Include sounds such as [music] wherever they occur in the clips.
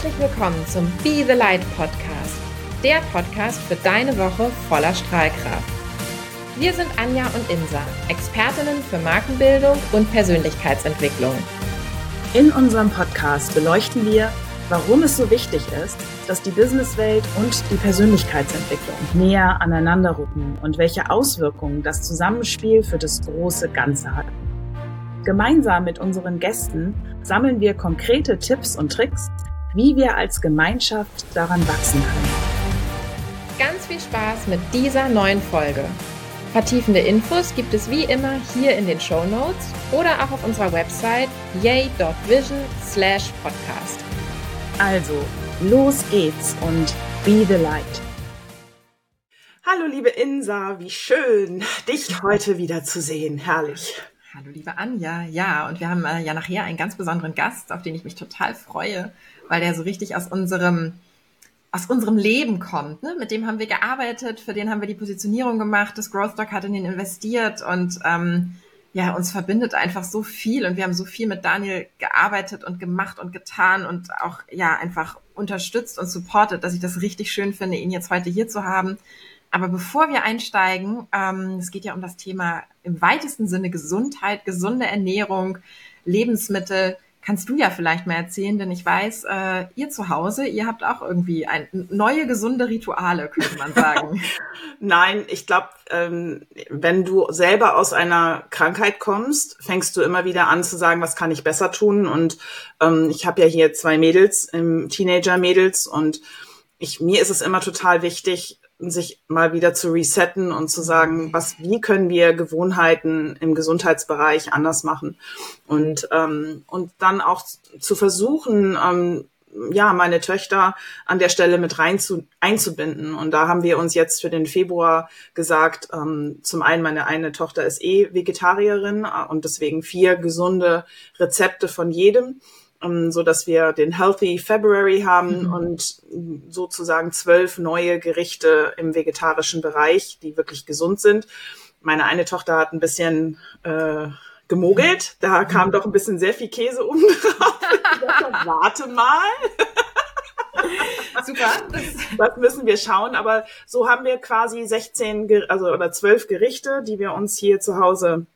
Herzlich willkommen zum Be the Light Podcast, der Podcast für deine Woche voller Strahlkraft. Wir sind Anja und Insa, Expertinnen für Markenbildung und Persönlichkeitsentwicklung. In unserem Podcast beleuchten wir, warum es so wichtig ist, dass die Businesswelt und die Persönlichkeitsentwicklung näher aneinander rücken und welche Auswirkungen das Zusammenspiel für das große Ganze hat. Gemeinsam mit unseren Gästen sammeln wir konkrete Tipps und Tricks, wie wir als Gemeinschaft daran wachsen können. Ganz viel Spaß mit dieser neuen Folge. Vertiefende Infos gibt es wie immer hier in den Show Notes oder auch auf unserer Website yay.vision slash podcast. Also, los geht's und be the light. Hallo liebe Insa, wie schön, dich heute wieder zu sehen. Herrlich. Hallo liebe Anja, ja, und wir haben äh, ja nachher einen ganz besonderen Gast, auf den ich mich total freue, weil der so richtig aus unserem aus unserem Leben kommt. Ne? Mit dem haben wir gearbeitet, für den haben wir die Positionierung gemacht, das Growth Stock hat in ihn investiert und ähm, ja, uns verbindet einfach so viel und wir haben so viel mit Daniel gearbeitet und gemacht und getan und auch ja einfach unterstützt und supportet, dass ich das richtig schön finde, ihn jetzt heute hier zu haben. Aber bevor wir einsteigen, ähm, es geht ja um das Thema im weitesten Sinne Gesundheit, gesunde Ernährung, Lebensmittel kannst du ja vielleicht mal erzählen, denn ich weiß, äh, ihr zu Hause, ihr habt auch irgendwie ein, neue gesunde Rituale, könnte man sagen. [laughs] Nein, ich glaube, ähm, wenn du selber aus einer Krankheit kommst, fängst du immer wieder an zu sagen, was kann ich besser tun? Und ähm, ich habe ja hier zwei Mädels, ähm, Teenager-Mädels, und ich, mir ist es immer total wichtig, sich mal wieder zu resetten und zu sagen, was, wie können wir Gewohnheiten im Gesundheitsbereich anders machen und ähm, und dann auch zu versuchen, ähm, ja, meine Töchter an der Stelle mit rein zu, einzubinden. Und da haben wir uns jetzt für den Februar gesagt, ähm, zum einen, meine eine Tochter ist eh Vegetarierin äh, und deswegen vier gesunde Rezepte von jedem so dass wir den Healthy February haben mhm. und sozusagen zwölf neue Gerichte im vegetarischen Bereich, die wirklich gesund sind. Meine eine Tochter hat ein bisschen äh, gemogelt. Da kam mhm. doch ein bisschen sehr viel Käse um [laughs] drauf. dachte, warte mal. [laughs] Super. Das, das müssen wir schauen. Aber so haben wir quasi 16, also oder 12 Gerichte, die wir uns hier zu Hause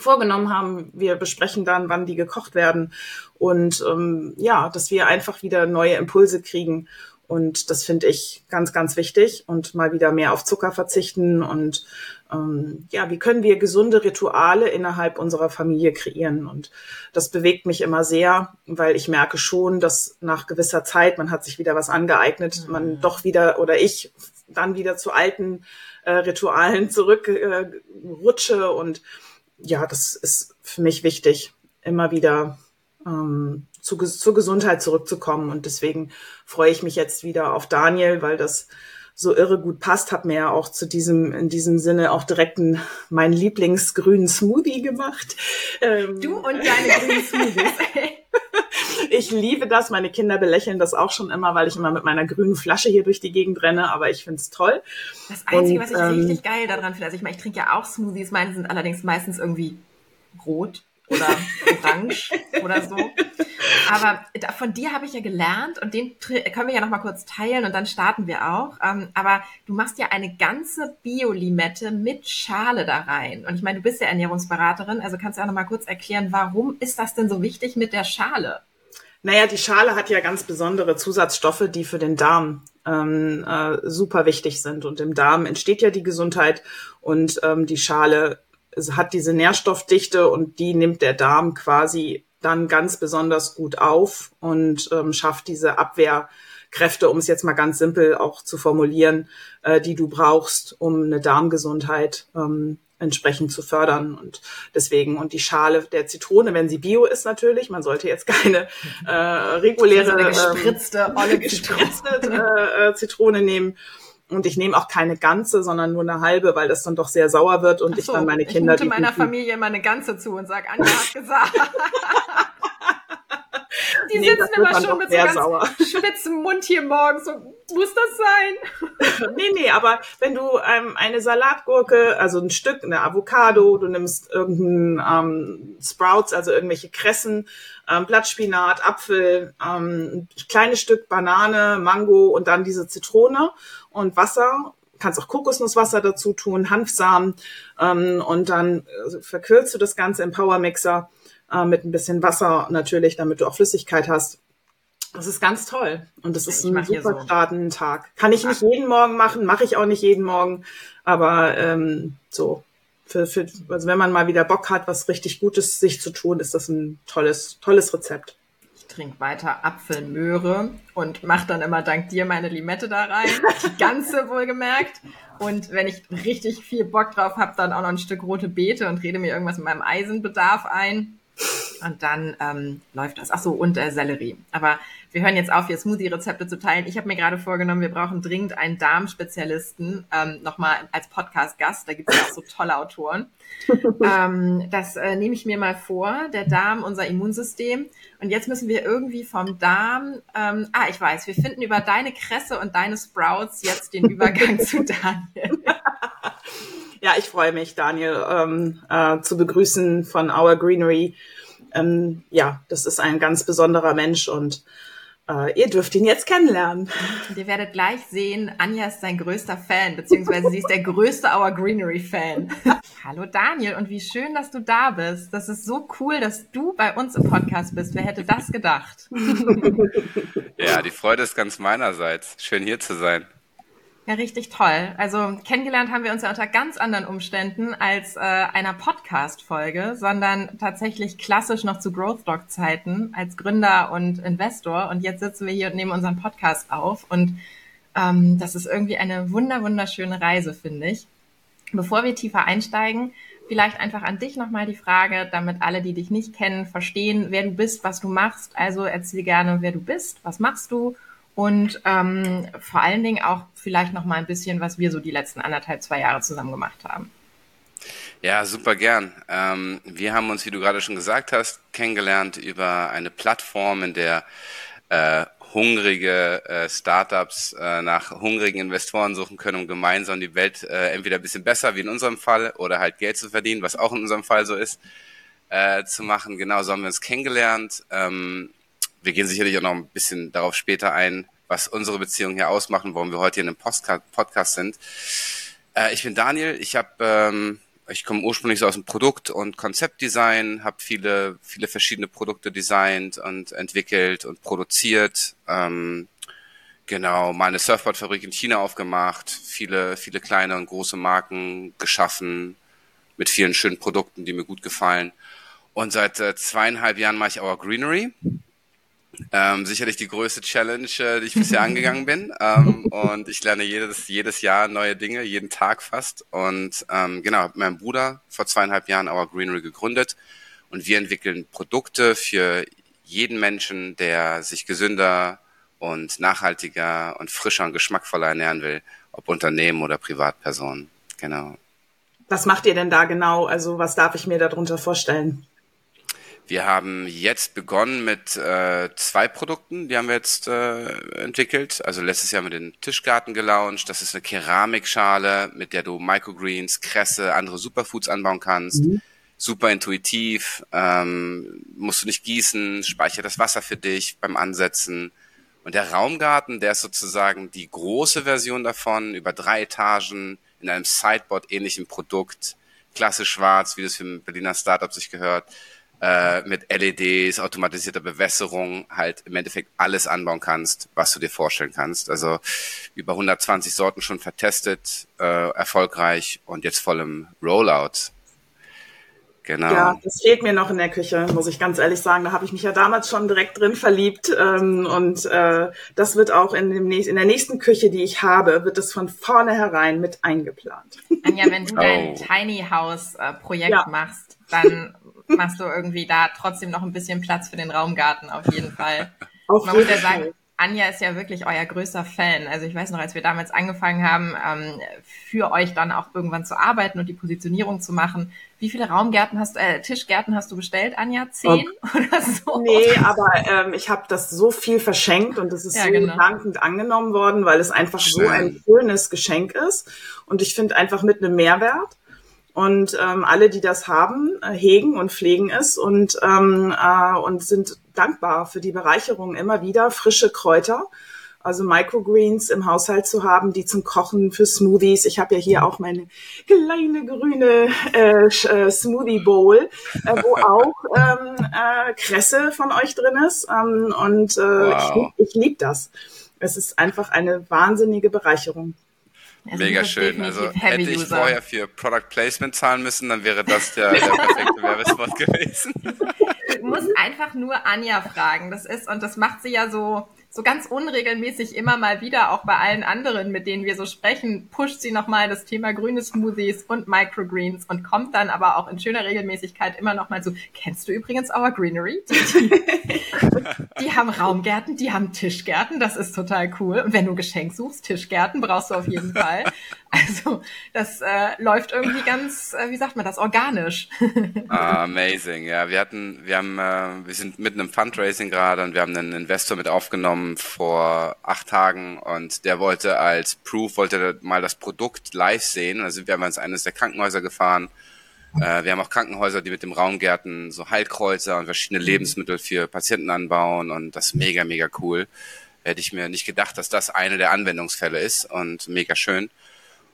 vorgenommen haben. Wir besprechen dann, wann die gekocht werden und ähm, ja, dass wir einfach wieder neue Impulse kriegen. Und das finde ich ganz, ganz wichtig und mal wieder mehr auf Zucker verzichten und ähm, ja, wie können wir gesunde Rituale innerhalb unserer Familie kreieren? Und das bewegt mich immer sehr, weil ich merke schon, dass nach gewisser Zeit, man hat sich wieder was angeeignet, mhm. man doch wieder oder ich dann wieder zu alten äh, Ritualen zurückrutsche äh, und ja, das ist für mich wichtig, immer wieder ähm, zu, zur Gesundheit zurückzukommen. Und deswegen freue ich mich jetzt wieder auf Daniel, weil das so irre gut passt. Hab mir ja auch zu diesem, in diesem Sinne auch direkt einen, meinen Lieblingsgrünen Smoothie gemacht. Ähm, du und deine grünen Smoothies. [laughs] ich liebe das. Meine Kinder belächeln das auch schon immer, weil ich immer mit meiner grünen Flasche hier durch die Gegend renne. Aber ich find's toll. Das Einzige, und, was ich ähm, richtig geil daran finde, also ich meine, ich trinke ja auch Smoothies. Meine sind allerdings meistens irgendwie rot oder orange [laughs] oder so. Aber von dir habe ich ja gelernt und den können wir ja noch mal kurz teilen und dann starten wir auch. Ähm, aber du machst ja eine ganze Biolimette mit Schale da rein. Und ich meine, du bist ja Ernährungsberaterin, also kannst du auch noch mal kurz erklären, warum ist das denn so wichtig mit der Schale? Naja, die Schale hat ja ganz besondere Zusatzstoffe, die für den Darm ähm, äh, super wichtig sind. Und im Darm entsteht ja die Gesundheit und ähm, die Schale hat diese Nährstoffdichte und die nimmt der Darm quasi dann ganz besonders gut auf und ähm, schafft diese Abwehrkräfte, um es jetzt mal ganz simpel auch zu formulieren, äh, die du brauchst, um eine Darmgesundheit ähm, entsprechend zu fördern. Und deswegen, und die Schale der Zitrone, wenn sie bio ist natürlich, man sollte jetzt keine äh, [laughs] reguläre also gespritzte, ähm, gespritzte [laughs] äh, äh, Zitrone nehmen. Und ich nehme auch keine ganze, sondern nur eine halbe, weil das dann doch sehr sauer wird und so, ich dann meine Kinder. Ich meiner Familie immer eine ganze zu und sag, Anja hat gesagt. [laughs] die nee, sitzen immer schon mit so ganz sauer. [laughs] spitzem Mund hier morgens. So, muss das sein? [laughs] nee, nee, aber wenn du ähm, eine Salatgurke, also ein Stück, eine Avocado, du nimmst irgendein ähm, Sprouts, also irgendwelche Kressen, ähm, Blattspinat, Apfel, ähm, ein kleines Stück Banane, Mango und dann diese Zitrone und Wasser kannst auch Kokosnusswasser dazu tun, Hanfsamen ähm, und dann äh, verkürzt du das Ganze im Powermixer äh, mit ein bisschen Wasser natürlich, damit du auch Flüssigkeit hast. Das ist ganz toll und das ist ich ein super so. Tag. Kann ich nicht jeden Morgen machen, mache ich auch nicht jeden Morgen, aber ähm, so für, für, also wenn man mal wieder Bock hat, was richtig Gutes sich zu tun, ist das ein tolles, tolles Rezept. Ich trinke weiter Apfelmöhre und mache dann immer dank dir meine Limette da rein, die [laughs] ganze wohlgemerkt. Und wenn ich richtig viel Bock drauf habe, dann auch noch ein Stück rote Beete und rede mir irgendwas mit meinem Eisenbedarf ein. Und dann ähm, läuft das. Ach so, und äh, Sellerie. Aber wir hören jetzt auf, hier Smoothie-Rezepte zu teilen. Ich habe mir gerade vorgenommen, wir brauchen dringend einen Darmspezialisten, ähm, nochmal als Podcast-Gast. Da gibt es ja auch so tolle Autoren. [laughs] ähm, das äh, nehme ich mir mal vor. Der Darm, unser Immunsystem. Und jetzt müssen wir irgendwie vom Darm, ähm, ah, ich weiß, wir finden über deine Kresse und deine Sprouts jetzt den Übergang zu Daniel. [laughs] [laughs] Ja, ich freue mich, Daniel, ähm, äh, zu begrüßen von Our Greenery. Ähm, ja, das ist ein ganz besonderer Mensch und äh, ihr dürft ihn jetzt kennenlernen. Und [laughs] ihr werdet gleich sehen, Anja ist sein größter Fan, beziehungsweise sie ist der größte Our Greenery Fan. [laughs] Hallo Daniel und wie schön, dass du da bist. Das ist so cool, dass du bei uns im Podcast bist. Wer hätte das gedacht? [laughs] ja, die Freude ist ganz meinerseits. Schön hier zu sein. Ja, richtig toll. Also kennengelernt haben wir uns ja unter ganz anderen Umständen als äh, einer Podcast-Folge, sondern tatsächlich klassisch noch zu Growth Dog Zeiten als Gründer und Investor. Und jetzt sitzen wir hier und nehmen unseren Podcast auf. Und ähm, das ist irgendwie eine wunder wunderschöne Reise, finde ich. Bevor wir tiefer einsteigen, vielleicht einfach an dich nochmal die Frage, damit alle, die dich nicht kennen, verstehen, wer du bist, was du machst. Also erzähl gerne, wer du bist, was machst du und ähm, vor allen Dingen auch vielleicht noch mal ein bisschen, was wir so die letzten anderthalb, zwei Jahre zusammen gemacht haben. Ja, super gern. Ähm, wir haben uns, wie du gerade schon gesagt hast, kennengelernt über eine Plattform, in der äh, hungrige äh, Startups äh, nach hungrigen Investoren suchen können, um gemeinsam die Welt äh, entweder ein bisschen besser, wie in unserem Fall, oder halt Geld zu verdienen, was auch in unserem Fall so ist, äh, zu machen. Genau so haben wir uns kennengelernt. Ähm, wir gehen sicherlich auch noch ein bisschen darauf später ein, was unsere Beziehung hier ausmacht und warum wir heute hier in einem Podcast sind. Äh, ich bin Daniel, ich habe ähm, ich komme ursprünglich so aus dem Produkt- und Konzeptdesign, habe viele, viele verschiedene Produkte designt und entwickelt und produziert. Ähm, genau, mal eine Surfboardfabrik in China aufgemacht, viele, viele kleine und große Marken geschaffen mit vielen schönen Produkten, die mir gut gefallen. Und seit äh, zweieinhalb Jahren mache ich Our Greenery. Ähm, sicherlich die größte Challenge, äh, die ich bisher [laughs] angegangen bin. Ähm, und ich lerne jedes, jedes Jahr neue Dinge, jeden Tag fast. Und ähm, genau, habe meinen Bruder vor zweieinhalb Jahren Our Greenery gegründet. Und wir entwickeln Produkte für jeden Menschen, der sich gesünder und nachhaltiger und frischer und geschmackvoller ernähren will, ob Unternehmen oder Privatpersonen. Genau. Was macht ihr denn da genau? Also was darf ich mir darunter vorstellen? Wir haben jetzt begonnen mit äh, zwei Produkten, die haben wir jetzt äh, entwickelt. Also letztes Jahr mit den Tischgarten gelauncht. Das ist eine Keramikschale, mit der du Microgreens, Kresse, andere Superfoods anbauen kannst. Mhm. Super intuitiv, ähm, musst du nicht gießen, speichert das Wasser für dich beim Ansetzen. Und der Raumgarten, der ist sozusagen die große Version davon, über drei Etagen in einem Sideboard-ähnlichen Produkt, klasse schwarz, wie das für ein Berliner Startup sich gehört äh, mit LEDs, automatisierter Bewässerung halt im Endeffekt alles anbauen kannst, was du dir vorstellen kannst. Also über 120 Sorten schon vertestet, äh, erfolgreich und jetzt voll im Rollout. Genau. Ja, das fehlt mir noch in der Küche, muss ich ganz ehrlich sagen. Da habe ich mich ja damals schon direkt drin verliebt. Ähm, und äh, das wird auch in, dem nächsten, in der nächsten Küche, die ich habe, wird es von vornherein mit eingeplant. Anja, wenn du oh. dein Tiny House äh, Projekt ja. machst, dann machst du irgendwie da trotzdem noch ein bisschen Platz für den Raumgarten auf jeden Fall. Auf Man muss ja sagen, Anja ist ja wirklich euer größter Fan. Also ich weiß noch, als wir damals angefangen haben, ähm, für euch dann auch irgendwann zu arbeiten und die Positionierung zu machen. Wie viele Raumgärten hast du, äh, Tischgärten hast du bestellt, Anja? Zehn oh. [laughs] oder so? Nee, aber ähm, ich habe das so viel verschenkt und es ist ja, so genau. dankend angenommen worden, weil es einfach Schön. so ein schönes Geschenk ist. Und ich finde einfach mit einem Mehrwert. Und ähm, alle, die das haben, äh, hegen und pflegen es und, ähm, äh, und sind dankbar für die Bereicherung immer wieder. Frische Kräuter, also Microgreens im Haushalt zu haben, die zum Kochen für Smoothies. Ich habe ja hier auch meine kleine grüne äh, äh, Smoothie Bowl, äh, wo [laughs] auch ähm, äh, Kresse von euch drin ist. Ähm, und äh, wow. ich, ich liebe das. Es ist einfach eine wahnsinnige Bereicherung. Also Mega schön. Also hätte ich User. vorher für Product Placement zahlen müssen, dann wäre das der, der perfekte [laughs] Werbespot gewesen. Du musst einfach nur Anja fragen. Das ist, und das macht sie ja so, so ganz unregelmäßig immer mal wieder, auch bei allen anderen, mit denen wir so sprechen, pusht sie nochmal das Thema grüne Smoothies und Microgreens und kommt dann aber auch in schöner Regelmäßigkeit immer nochmal so, kennst du übrigens Our Greenery? Die, [laughs] die, die, haben Raumgärten, die haben Tischgärten, das ist total cool. Und wenn du ein Geschenk suchst, Tischgärten brauchst du auf jeden Fall. [laughs] Also das äh, läuft irgendwie ganz, äh, wie sagt man das, organisch. [laughs] ah, amazing, ja. Wir hatten, wir haben, äh, wir sind mitten im Fundraising gerade und wir haben einen Investor mit aufgenommen vor acht Tagen und der wollte als Proof, wollte mal das Produkt live sehen. Also wir haben ins eines der Krankenhäuser gefahren. Äh, wir haben auch Krankenhäuser, die mit dem Raumgärten so Heilkreuzer und verschiedene mhm. Lebensmittel für Patienten anbauen und das ist mega, mega cool. Hätte ich mir nicht gedacht, dass das eine der Anwendungsfälle ist und mega schön.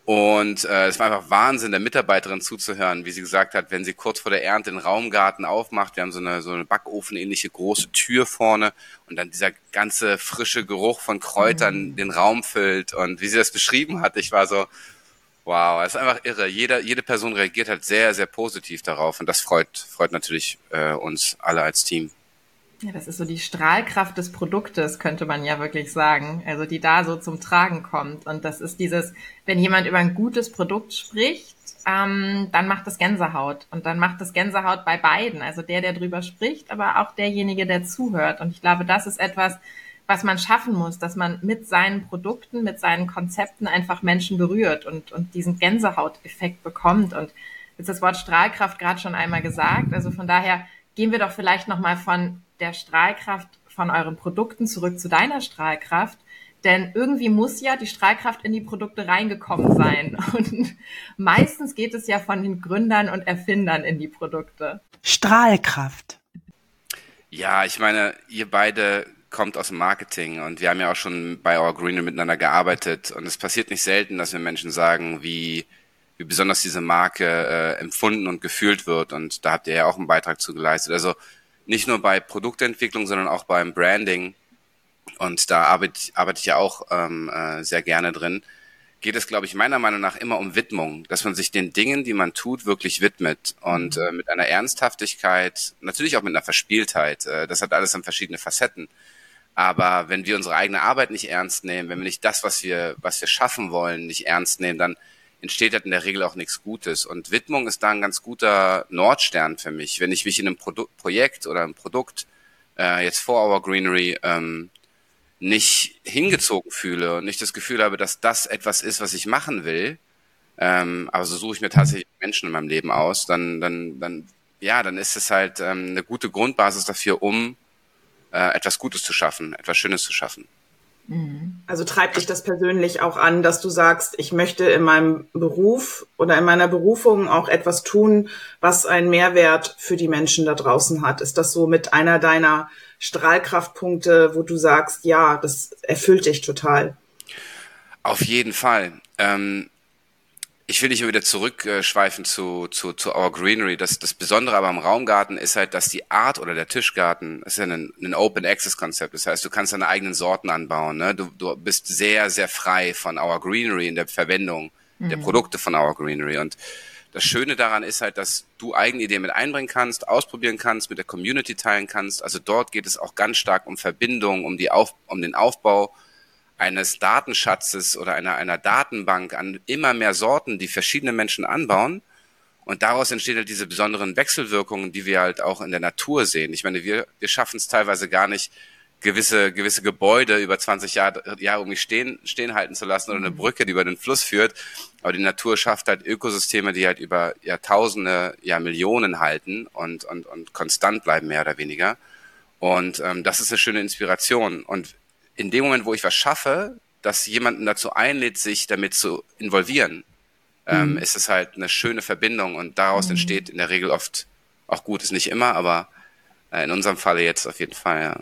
Und äh, es war einfach Wahnsinn, der Mitarbeiterin zuzuhören, wie sie gesagt hat, wenn sie kurz vor der Ernte den Raumgarten aufmacht, wir haben so eine, so eine Backofenähnliche große Tür vorne und dann dieser ganze frische Geruch von Kräutern mhm. den Raum füllt und wie sie das beschrieben hat, ich war so, wow, es ist einfach irre. Jeder, jede Person reagiert halt sehr, sehr positiv darauf und das freut, freut natürlich äh, uns alle als Team. Ja, das ist so die Strahlkraft des Produktes, könnte man ja wirklich sagen. Also die da so zum Tragen kommt. Und das ist dieses, wenn jemand über ein gutes Produkt spricht, ähm, dann macht das Gänsehaut. Und dann macht das Gänsehaut bei beiden. Also der, der drüber spricht, aber auch derjenige, der zuhört. Und ich glaube, das ist etwas, was man schaffen muss, dass man mit seinen Produkten, mit seinen Konzepten einfach Menschen berührt und, und diesen Gänsehauteffekt bekommt. Und jetzt das Wort Strahlkraft gerade schon einmal gesagt. Also von daher gehen wir doch vielleicht nochmal von der Strahlkraft von euren Produkten zurück zu deiner Strahlkraft. Denn irgendwie muss ja die Strahlkraft in die Produkte reingekommen sein. [laughs] Und meistens geht es ja von den Gründern und Erfindern in die Produkte. Strahlkraft. Ja, ich meine, ihr beide kommt aus dem Marketing und wir haben ja auch schon bei Our Greener miteinander gearbeitet und es passiert nicht selten, dass wir Menschen sagen, wie, wie besonders diese Marke äh, empfunden und gefühlt wird und da habt ihr ja auch einen Beitrag zu geleistet. Also nicht nur bei Produktentwicklung, sondern auch beim Branding. Und da arbeite, arbeite ich ja auch ähm, äh, sehr gerne drin. Geht es, glaube ich, meiner Meinung nach immer um Widmung, dass man sich den Dingen, die man tut, wirklich widmet und äh, mit einer Ernsthaftigkeit, natürlich auch mit einer Verspieltheit. Äh, das hat alles dann verschiedene Facetten. Aber wenn wir unsere eigene Arbeit nicht ernst nehmen, wenn wir nicht das, was wir, was wir schaffen wollen, nicht ernst nehmen, dann entsteht halt in der Regel auch nichts Gutes. Und Widmung ist da ein ganz guter Nordstern für mich. Wenn ich mich in einem Produ Projekt oder einem Produkt äh, jetzt vor Our Greenery ähm, nicht hingezogen fühle und nicht das Gefühl habe, dass das etwas ist, was ich machen will, ähm, aber so suche ich mir tatsächlich Menschen in meinem Leben aus, dann, dann, dann, ja, dann ist es halt ähm, eine gute Grundbasis dafür, um äh, etwas Gutes zu schaffen, etwas Schönes zu schaffen. Mhm. Also treibt dich das persönlich auch an, dass du sagst, ich möchte in meinem Beruf oder in meiner Berufung auch etwas tun, was einen Mehrwert für die Menschen da draußen hat. Ist das so mit einer deiner Strahlkraftpunkte, wo du sagst, ja, das erfüllt dich total? Auf jeden Fall. Ähm, ich will nicht wieder zurückschweifen zu, zu, zu Our Greenery. Das, das Besondere aber am Raumgarten ist halt, dass die Art oder der Tischgarten ist ja ein, ein Open Access Konzept. Das heißt, du kannst deine eigenen Sorten anbauen. Ne? Du, du bist sehr, sehr frei von Our Greenery in der Verwendung mhm. der Produkte von Our Greenery. Und das Schöne daran ist halt, dass du eigene Ideen mit einbringen kannst, ausprobieren kannst, mit der Community teilen kannst. Also dort geht es auch ganz stark um Verbindung, um die Auf, um den Aufbau eines Datenschatzes oder einer, einer Datenbank an immer mehr Sorten, die verschiedene Menschen anbauen. Und daraus entstehen halt diese besonderen Wechselwirkungen, die wir halt auch in der Natur sehen. Ich meine, wir, wir schaffen es teilweise gar nicht, gewisse, gewisse Gebäude über 20 Jahre, Jahre irgendwie stehen, stehen halten zu lassen oder eine mhm. Brücke, die über den Fluss führt. Aber die Natur schafft halt Ökosysteme, die halt über Jahrtausende, ja Millionen halten und, und, und konstant bleiben, mehr oder weniger. Und ähm, das ist eine schöne Inspiration. Und in dem Moment, wo ich was schaffe, das jemanden dazu einlädt, sich damit zu involvieren, ähm, mhm. ist es halt eine schöne Verbindung und daraus mhm. entsteht in der Regel oft auch Gutes, nicht immer, aber äh, in unserem Falle jetzt auf jeden Fall, ja.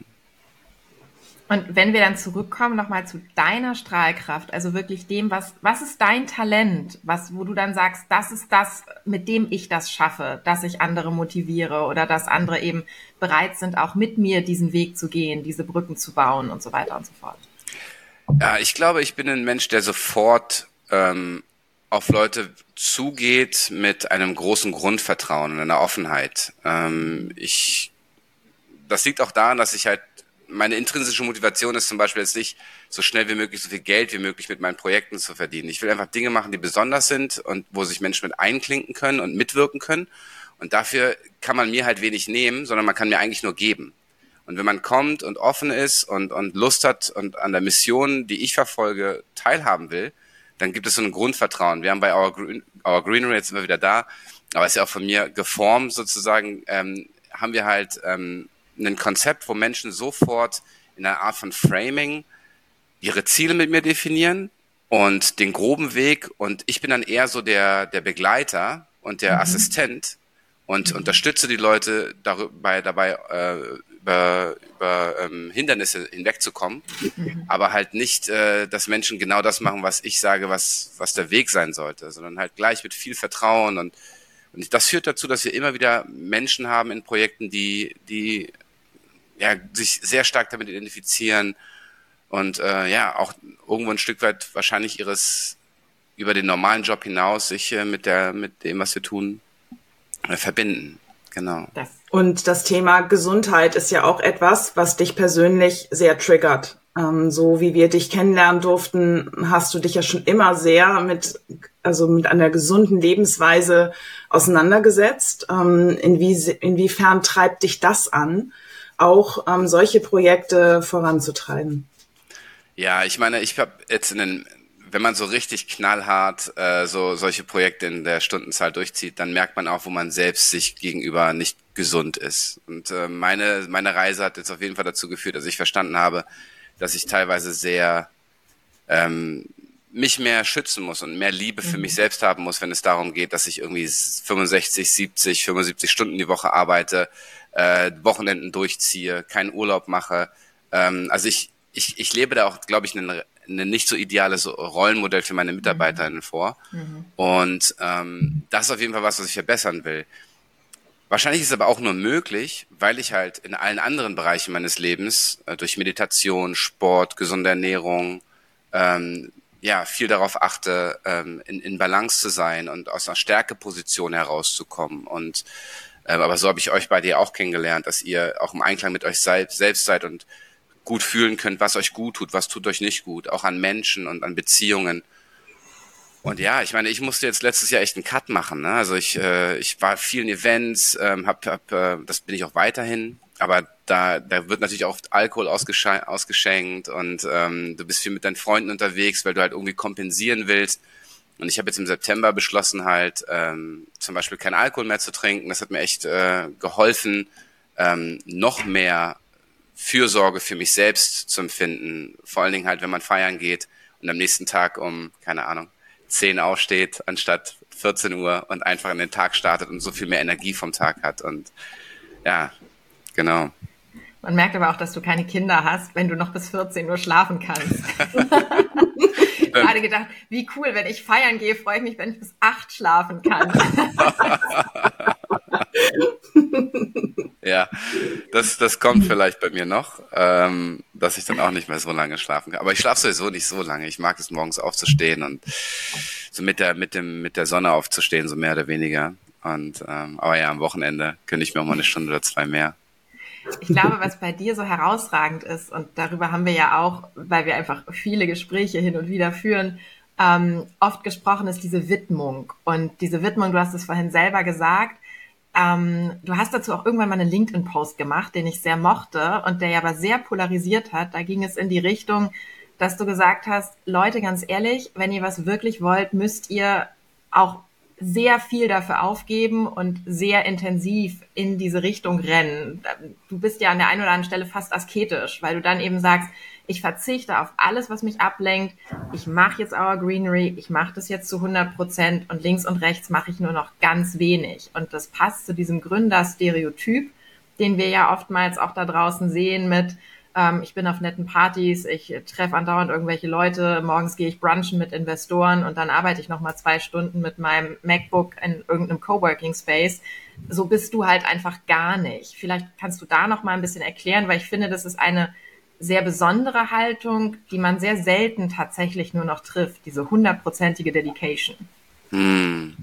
Und wenn wir dann zurückkommen nochmal zu deiner Strahlkraft, also wirklich dem, was, was ist dein Talent, was, wo du dann sagst, das ist das, mit dem ich das schaffe, dass ich andere motiviere oder dass andere eben bereit sind, auch mit mir diesen Weg zu gehen, diese Brücken zu bauen und so weiter und so fort. Ja, ich glaube, ich bin ein Mensch, der sofort ähm, auf Leute zugeht mit einem großen Grundvertrauen und einer Offenheit. Ähm, ich, das liegt auch daran, dass ich halt meine intrinsische Motivation ist zum Beispiel jetzt nicht, so schnell wie möglich so viel Geld wie möglich mit meinen Projekten zu verdienen. Ich will einfach Dinge machen, die besonders sind und wo sich Menschen mit einklinken können und mitwirken können. Und dafür kann man mir halt wenig nehmen, sondern man kann mir eigentlich nur geben. Und wenn man kommt und offen ist und, und Lust hat und an der Mission, die ich verfolge, teilhaben will, dann gibt es so ein Grundvertrauen. Wir haben bei Our, Green, Our Greenery jetzt immer wieder da, aber ist ja auch von mir geformt sozusagen, ähm, haben wir halt ähm, ein Konzept, wo Menschen sofort in einer Art von Framing ihre Ziele mit mir definieren und den groben Weg und ich bin dann eher so der, der Begleiter und der mhm. Assistent und mhm. unterstütze die Leute dabei, dabei äh, über, über ähm, Hindernisse hinwegzukommen, mhm. aber halt nicht, äh, dass Menschen genau das machen, was ich sage, was, was der Weg sein sollte, sondern halt gleich mit viel Vertrauen und, und das führt dazu, dass wir immer wieder Menschen haben in Projekten, die, die ja, sich sehr stark damit identifizieren und äh, ja, auch irgendwo ein Stück weit wahrscheinlich ihres über den normalen Job hinaus sich äh, mit der mit dem, was wir tun, äh, verbinden. Genau. Und das Thema Gesundheit ist ja auch etwas, was dich persönlich sehr triggert. Ähm, so wie wir dich kennenlernen durften, hast du dich ja schon immer sehr mit, also mit einer gesunden Lebensweise auseinandergesetzt. Ähm, inwie, inwiefern treibt dich das an? Auch ähm, solche Projekte voranzutreiben. Ja, ich meine, ich habe jetzt in den, wenn man so richtig knallhart äh, so solche Projekte in der Stundenzahl durchzieht, dann merkt man auch, wo man selbst sich gegenüber nicht gesund ist. Und äh, meine meine Reise hat jetzt auf jeden Fall dazu geführt, dass ich verstanden habe, dass ich teilweise sehr ähm, mich mehr schützen muss und mehr Liebe für mhm. mich selbst haben muss, wenn es darum geht, dass ich irgendwie 65, 70, 75 Stunden die Woche arbeite, äh, Wochenenden durchziehe, keinen Urlaub mache. Ähm, also ich, ich, ich lebe da auch, glaube ich, ein, nicht so ideales Rollenmodell für meine Mitarbeiterinnen mhm. vor. Mhm. Und ähm, das ist auf jeden Fall was, was ich verbessern will. Wahrscheinlich ist es aber auch nur möglich, weil ich halt in allen anderen Bereichen meines Lebens äh, durch Meditation, Sport, gesunde Ernährung, ähm, ja, viel darauf achte, ähm, in, in Balance zu sein und aus einer Stärkeposition herauszukommen und ähm, aber so habe ich euch bei dir auch kennengelernt, dass ihr auch im Einklang mit euch seid, selbst seid und gut fühlen könnt, was euch gut tut, was tut euch nicht gut, auch an Menschen und an Beziehungen. Und ja, ich meine, ich musste jetzt letztes Jahr echt einen Cut machen. Ne? Also ich, äh, ich war vielen Events, ähm, hab, hab, äh, das bin ich auch weiterhin. Aber da, da wird natürlich auch Alkohol ausgeschenkt und ähm, du bist viel mit deinen Freunden unterwegs, weil du halt irgendwie kompensieren willst. Und ich habe jetzt im September beschlossen, halt ähm, zum Beispiel keinen Alkohol mehr zu trinken. Das hat mir echt äh, geholfen, ähm, noch mehr Fürsorge für mich selbst zu empfinden. Vor allen Dingen halt, wenn man feiern geht und am nächsten Tag um, keine Ahnung, 10 aufsteht, anstatt 14 Uhr und einfach in den Tag startet und so viel mehr Energie vom Tag hat. Und ja, genau. Man merkt aber auch, dass du keine Kinder hast, wenn du noch bis 14 Uhr schlafen kannst. [laughs] gerade gedacht, wie cool, wenn ich feiern gehe, freue ich mich, wenn ich bis acht schlafen kann. [laughs] ja, das, das kommt vielleicht bei mir noch, ähm, dass ich dann auch nicht mehr so lange schlafen kann. Aber ich schlafe sowieso nicht so lange. Ich mag es morgens aufzustehen und so mit der, mit dem, mit der Sonne aufzustehen, so mehr oder weniger. Und ähm, aber ja, am Wochenende könnte ich mir auch mal eine Stunde oder zwei mehr. Ich glaube, was bei dir so herausragend ist, und darüber haben wir ja auch, weil wir einfach viele Gespräche hin und wieder führen, ähm, oft gesprochen ist diese Widmung. Und diese Widmung, du hast es vorhin selber gesagt, Ähm, du hast dazu auch irgendwann mal einen LinkedIn-Post gemacht, den ich sehr mochte und der ja aber sehr polarisiert hat. Da ging es in die Richtung, dass du gesagt hast, Leute, ganz ehrlich, wenn ihr was wirklich wollt, müsst ihr auch sehr viel dafür aufgeben und sehr intensiv in diese Richtung rennen. Du bist ja an der einen oder anderen Stelle fast asketisch, weil du dann eben sagst, ich verzichte auf alles, was mich ablenkt. Ich mache jetzt Our Greenery, ich mache das jetzt zu 100 Prozent und links und rechts mache ich nur noch ganz wenig. Und das passt zu diesem Gründerstereotyp, den wir ja oftmals auch da draußen sehen mit, ähm, ich bin auf netten Partys, ich treffe andauernd irgendwelche Leute, morgens gehe ich brunchen mit Investoren und dann arbeite ich nochmal zwei Stunden mit meinem MacBook in irgendeinem Coworking Space. So bist du halt einfach gar nicht. Vielleicht kannst du da nochmal ein bisschen erklären, weil ich finde, das ist eine sehr besondere Haltung, die man sehr selten tatsächlich nur noch trifft, diese hundertprozentige Dedication. Hm.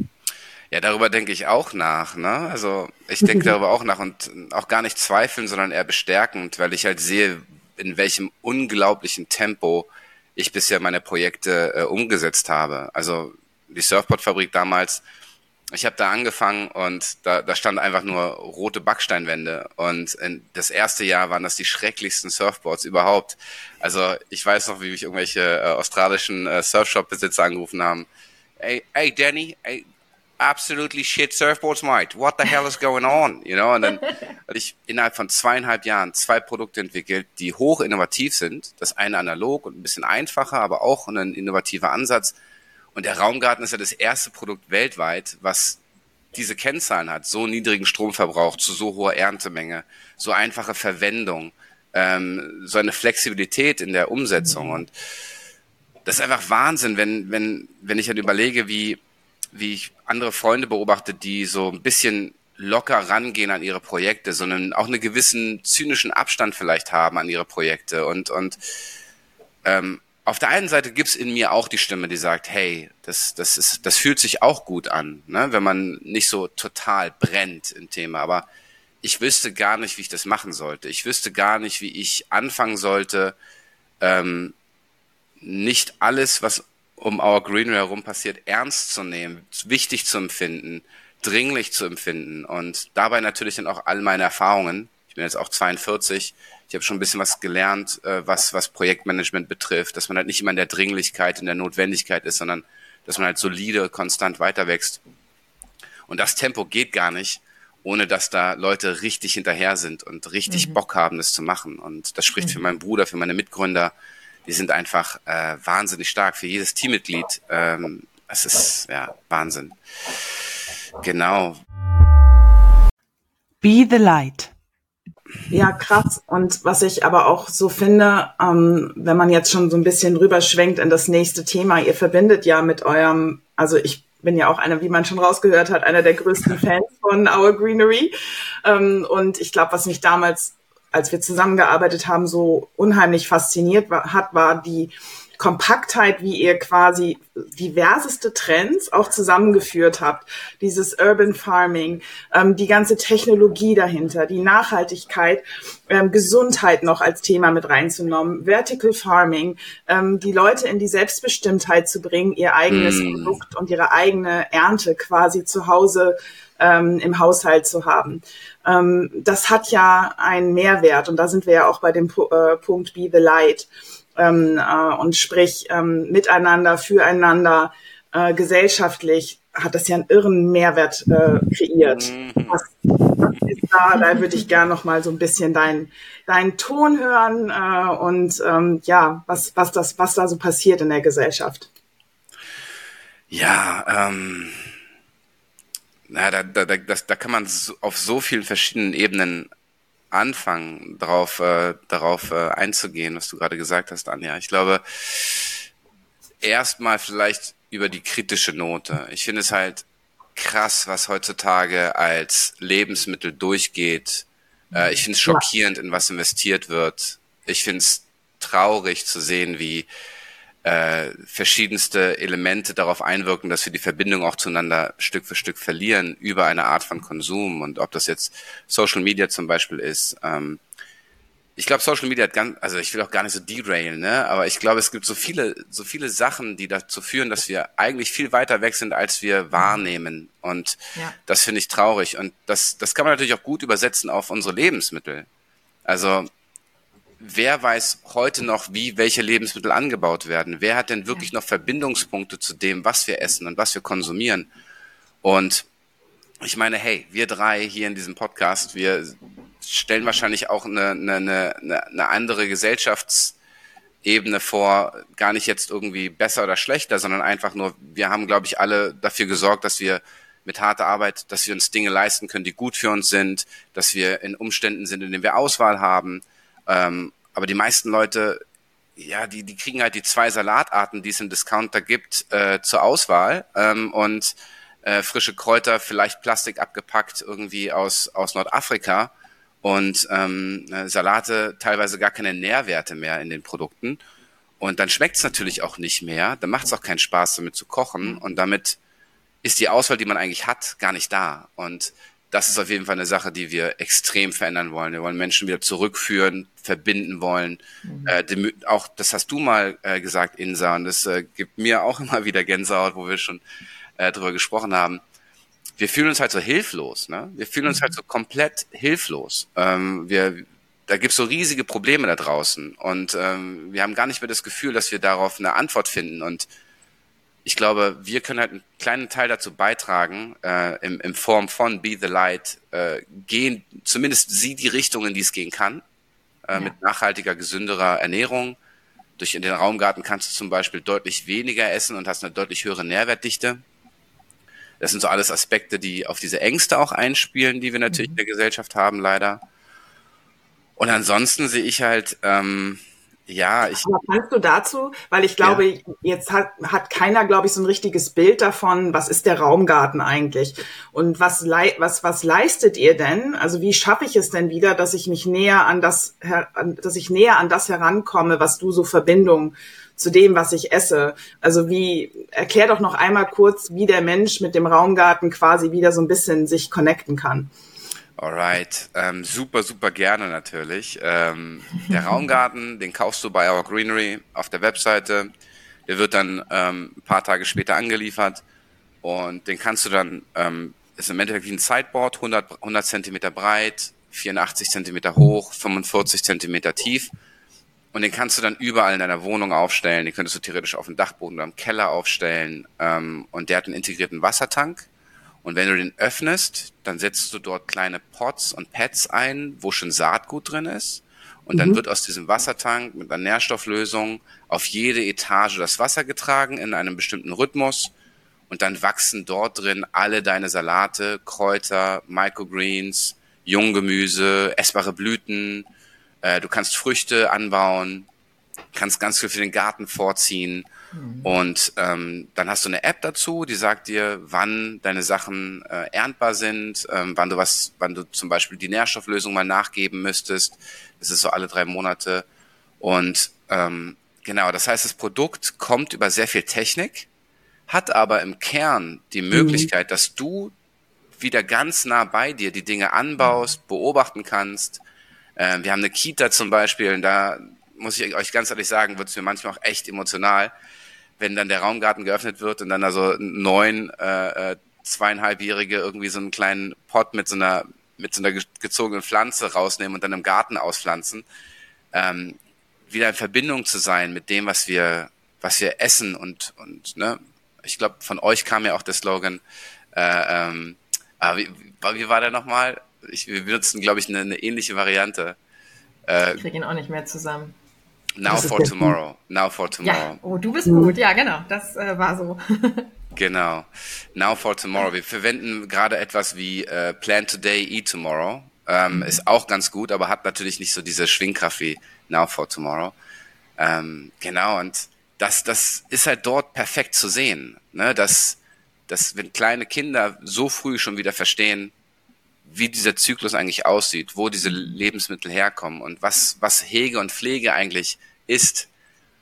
Ja, darüber denke ich auch nach. Ne? Also ich denke [laughs] darüber auch nach und auch gar nicht zweifeln, sondern eher bestärkend, weil ich halt sehe, in welchem unglaublichen Tempo ich bisher meine Projekte äh, umgesetzt habe. Also die Surfboard-Fabrik damals, ich habe da angefangen und da, da stand einfach nur rote Backsteinwände. Und in das erste Jahr waren das die schrecklichsten Surfboards überhaupt. Also ich weiß noch, wie mich irgendwelche äh, australischen äh, Surfshop-Besitzer angerufen haben. Hey, hey Danny, hey, absolutely shit surfboards, mate. What the hell is going on? You know, und dann hatte ich innerhalb von zweieinhalb Jahren zwei Produkte entwickelt, die hoch innovativ sind. Das eine analog und ein bisschen einfacher, aber auch ein innovativer Ansatz. Und der Raumgarten ist ja das erste Produkt weltweit, was diese Kennzahlen hat. So niedrigen Stromverbrauch zu so hoher Erntemenge, so einfache Verwendung, ähm, so eine Flexibilität in der Umsetzung. Mhm. Und das ist einfach Wahnsinn, wenn, wenn, wenn ich halt überlege, wie, wie ich andere Freunde beobachte, die so ein bisschen locker rangehen an ihre Projekte, sondern auch einen gewissen zynischen Abstand vielleicht haben an ihre Projekte. Und, und ähm, auf der einen Seite gibt's in mir auch die Stimme, die sagt, hey, das, das, ist, das fühlt sich auch gut an, ne? wenn man nicht so total brennt im Thema. Aber ich wüsste gar nicht, wie ich das machen sollte. Ich wüsste gar nicht, wie ich anfangen sollte, ähm, nicht alles, was um Our Greenery herum passiert, ernst zu nehmen, wichtig zu empfinden, dringlich zu empfinden und dabei natürlich dann auch all meine Erfahrungen. Ich bin jetzt auch 42. Ich habe schon ein bisschen was gelernt, äh, was, was Projektmanagement betrifft, dass man halt nicht immer in der Dringlichkeit, in der Notwendigkeit ist, sondern dass man halt solide, konstant weiter wächst. Und das Tempo geht gar nicht, ohne dass da Leute richtig hinterher sind und richtig mhm. Bock haben, das zu machen. Und das spricht mhm. für meinen Bruder, für meine Mitgründer, die sind einfach äh, wahnsinnig stark für jedes Teammitglied. Ähm, es ist ja Wahnsinn. Genau. Be the light. Ja, krass. Und was ich aber auch so finde, ähm, wenn man jetzt schon so ein bisschen rüberschwenkt in das nächste Thema, ihr verbindet ja mit eurem, also ich bin ja auch einer, wie man schon rausgehört hat, einer der größten Fans von Our Greenery. Ähm, und ich glaube, was mich damals als wir zusammengearbeitet haben, so unheimlich fasziniert war, hat, war die Kompaktheit, wie ihr quasi diverseste Trends auch zusammengeführt habt. Dieses Urban Farming, ähm, die ganze Technologie dahinter, die Nachhaltigkeit, ähm, Gesundheit noch als Thema mit reinzunommen, Vertical Farming, ähm, die Leute in die Selbstbestimmtheit zu bringen, ihr eigenes mm. Produkt und ihre eigene Ernte quasi zu Hause ähm, im Haushalt zu haben. Ähm, das hat ja einen Mehrwert und da sind wir ja auch bei dem äh, Punkt Be the Light ähm, äh, und sprich ähm, miteinander, füreinander, äh, gesellschaftlich hat das ja einen irren Mehrwert äh, kreiert. Mhm. Was, was ist da? Da würde ich gerne noch mal so ein bisschen deinen deinen Ton hören äh, und ähm, ja, was was das was da so passiert in der Gesellschaft. Ja, ähm, na, da, da, da, das, da kann man so, auf so vielen verschiedenen Ebenen anfangen, darauf, äh, darauf äh, einzugehen, was du gerade gesagt hast, Anja. Ich glaube, erstmal vielleicht über die kritische Note. Ich finde es halt krass, was heutzutage als Lebensmittel durchgeht. Äh, ich finde es schockierend, in was investiert wird. Ich finde es traurig zu sehen, wie äh, verschiedenste Elemente darauf einwirken, dass wir die Verbindung auch zueinander Stück für Stück verlieren über eine Art von Konsum und ob das jetzt Social Media zum Beispiel ist. Ähm, ich glaube, Social Media hat ganz, also ich will auch gar nicht so derailen, ne? Aber ich glaube, es gibt so viele, so viele Sachen, die dazu führen, dass wir eigentlich viel weiter weg sind, als wir wahrnehmen. Und ja. das finde ich traurig. Und das, das kann man natürlich auch gut übersetzen auf unsere Lebensmittel. Also wer weiß heute noch, wie welche Lebensmittel angebaut werden? Wer hat denn wirklich noch Verbindungspunkte zu dem, was wir essen und was wir konsumieren? Und ich meine, hey, wir drei hier in diesem Podcast, wir stellen wahrscheinlich auch eine, eine, eine, eine andere Gesellschaftsebene vor, gar nicht jetzt irgendwie besser oder schlechter, sondern einfach nur, wir haben, glaube ich, alle dafür gesorgt, dass wir mit harter Arbeit, dass wir uns Dinge leisten können, die gut für uns sind, dass wir in Umständen sind, in denen wir Auswahl haben. Ähm, aber die meisten Leute, ja, die, die kriegen halt die zwei Salatarten, die es im Discounter gibt, äh, zur Auswahl. Ähm, und äh, frische Kräuter, vielleicht Plastik abgepackt irgendwie aus, aus Nordafrika und ähm, äh, Salate teilweise gar keine Nährwerte mehr in den Produkten. Und dann schmeckt es natürlich auch nicht mehr, dann macht es auch keinen Spaß, damit zu kochen und damit ist die Auswahl, die man eigentlich hat, gar nicht da. Und das ist auf jeden Fall eine Sache, die wir extrem verändern wollen. Wir wollen Menschen wieder zurückführen, verbinden wollen. Mhm. Äh, dem, auch das hast du mal äh, gesagt, Insa, und das äh, gibt mir auch [laughs] immer wieder Gänsehaut, wo wir schon äh, drüber gesprochen haben, wir fühlen uns halt so hilflos, ne? Wir fühlen uns halt so komplett hilflos. Ähm, wir, da gibt's so riesige Probleme da draußen und ähm, wir haben gar nicht mehr das Gefühl, dass wir darauf eine Antwort finden. Und ich glaube, wir können halt einen kleinen Teil dazu beitragen, äh, im, in Form von Be the Light, äh, gehen, zumindest sie die Richtung, in die es gehen kann, äh, ja. mit nachhaltiger, gesünderer Ernährung. Durch den Raumgarten kannst du zum Beispiel deutlich weniger essen und hast eine deutlich höhere Nährwertdichte. Das sind so alles Aspekte, die auf diese Ängste auch einspielen, die wir natürlich mhm. in der Gesellschaft haben, leider. Und ansonsten sehe ich halt, ähm, ja, ich. Aber kannst du dazu, weil ich glaube, ja. jetzt hat, hat keiner, glaube ich, so ein richtiges Bild davon, was ist der Raumgarten eigentlich? Und was, was, was leistet ihr denn? Also wie schaffe ich es denn wieder, dass ich mich näher an das, dass ich näher an das herankomme, was du so Verbindung zu dem, was ich esse. Also wie, erklär doch noch einmal kurz, wie der Mensch mit dem Raumgarten quasi wieder so ein bisschen sich connecten kann. Alright, ähm, super, super gerne natürlich. Ähm, der Raumgarten, den kaufst du bei Our Greenery auf der Webseite. Der wird dann ähm, ein paar Tage später angeliefert und den kannst du dann, ähm, ist im Endeffekt wie ein Sideboard, 100, 100 Zentimeter breit, 84 Zentimeter hoch, 45 Zentimeter tief und den kannst du dann überall in deiner Wohnung aufstellen. Den könntest du theoretisch auf dem Dachboden oder im Keller aufstellen. Ähm, und der hat einen integrierten Wassertank. Und wenn du den öffnest, dann setzt du dort kleine Pots und Pads ein, wo schon Saatgut drin ist. Und dann mhm. wird aus diesem Wassertank mit einer Nährstofflösung auf jede Etage das Wasser getragen in einem bestimmten Rhythmus. Und dann wachsen dort drin alle deine Salate, Kräuter, Microgreens, Junggemüse, essbare Blüten, äh, du kannst Früchte anbauen, kannst ganz viel für den Garten vorziehen. Mhm. Und ähm, dann hast du eine App dazu, die sagt dir, wann deine Sachen äh, erntbar sind, ähm, wann du was, wann du zum Beispiel die Nährstofflösung mal nachgeben müsstest. Das ist so alle drei Monate. Und ähm, genau, das heißt, das Produkt kommt über sehr viel Technik, hat aber im Kern die mhm. Möglichkeit, mhm. dass du wieder ganz nah bei dir die Dinge anbaust, beobachten kannst, äh, wir haben eine Kita zum Beispiel, und da muss ich euch ganz ehrlich sagen, wird es mir manchmal auch echt emotional, wenn dann der Raumgarten geöffnet wird und dann also neun, äh, äh, zweieinhalbjährige irgendwie so einen kleinen Pot mit so einer mit so einer gezogenen Pflanze rausnehmen und dann im Garten auspflanzen, ähm, wieder in Verbindung zu sein mit dem, was wir, was wir essen und und ne, ich glaube, von euch kam ja auch der Slogan. Äh, ähm, aber wie, wie war der nochmal? ich, wir benutzen, glaube ich, eine, eine, ähnliche Variante. Äh, ich kriege ihn auch nicht mehr zusammen. Now for tomorrow. Now for tomorrow. Ja, oh, du bist gut. Ja, genau. Das äh, war so. [laughs] genau. Now for tomorrow. Wir verwenden gerade etwas wie äh, Plan today, eat tomorrow. Ähm, mhm. Ist auch ganz gut, aber hat natürlich nicht so diese Schwingkraft wie Now for tomorrow. Ähm, genau. Und das, das ist halt dort perfekt zu sehen. Ne? Dass, dass wenn kleine Kinder so früh schon wieder verstehen, wie dieser Zyklus eigentlich aussieht, wo diese Lebensmittel herkommen und was, was Hege und Pflege eigentlich ist.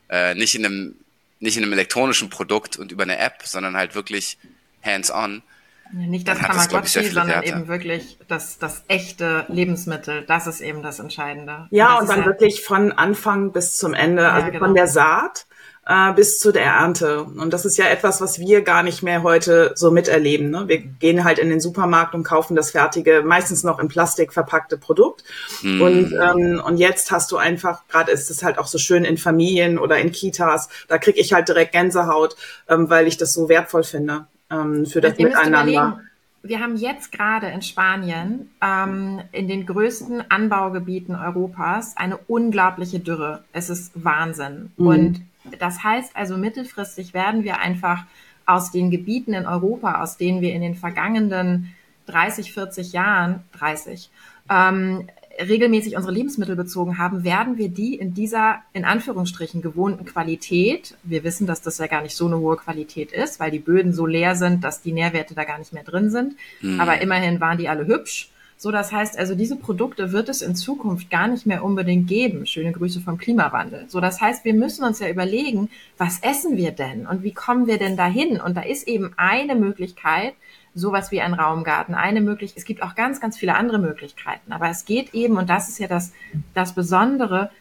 Äh, nicht, in einem, nicht in einem elektronischen Produkt und über eine App, sondern halt wirklich hands-on. nicht das Tamagotchi, sondern eben wirklich das, das echte Lebensmittel. Das ist eben das Entscheidende. Ja, und, und dann ja wirklich von Anfang bis zum Ende, ja, also genau. von der Saat äh, bis zu der Ernte. Und das ist ja etwas, was wir gar nicht mehr heute so miterleben. Ne? Wir gehen halt in den Supermarkt und kaufen das fertige, meistens noch in Plastik verpackte Produkt. Mm. Und, ähm, und jetzt hast du einfach, gerade ist es halt auch so schön in Familien oder in Kitas, da kriege ich halt direkt Gänsehaut, ähm, weil ich das so wertvoll finde ähm, für das Miteinander. Wir haben jetzt gerade in Spanien ähm, in den größten Anbaugebieten Europas eine unglaubliche Dürre. Es ist Wahnsinn. Mhm. Und das heißt also, mittelfristig werden wir einfach aus den Gebieten in Europa, aus denen wir in den vergangenen 30, 40 Jahren, 30, ähm, regelmäßig unsere Lebensmittel bezogen haben, werden wir die in dieser, in Anführungsstrichen, gewohnten Qualität, wir wissen, dass das ja gar nicht so eine hohe Qualität ist, weil die Böden so leer sind, dass die Nährwerte da gar nicht mehr drin sind, mhm. aber immerhin waren die alle hübsch so, das heißt also, diese Produkte wird es in Zukunft gar nicht mehr unbedingt geben. Schöne Grüße vom Klimawandel. So, das heißt, wir müssen uns ja überlegen, was essen wir denn und wie kommen wir denn dahin? Und da ist eben eine Möglichkeit, sowas wie ein Raumgarten, eine Möglichkeit. Es gibt auch ganz, ganz viele andere Möglichkeiten. Aber es geht eben, und das ist ja das, das Besondere,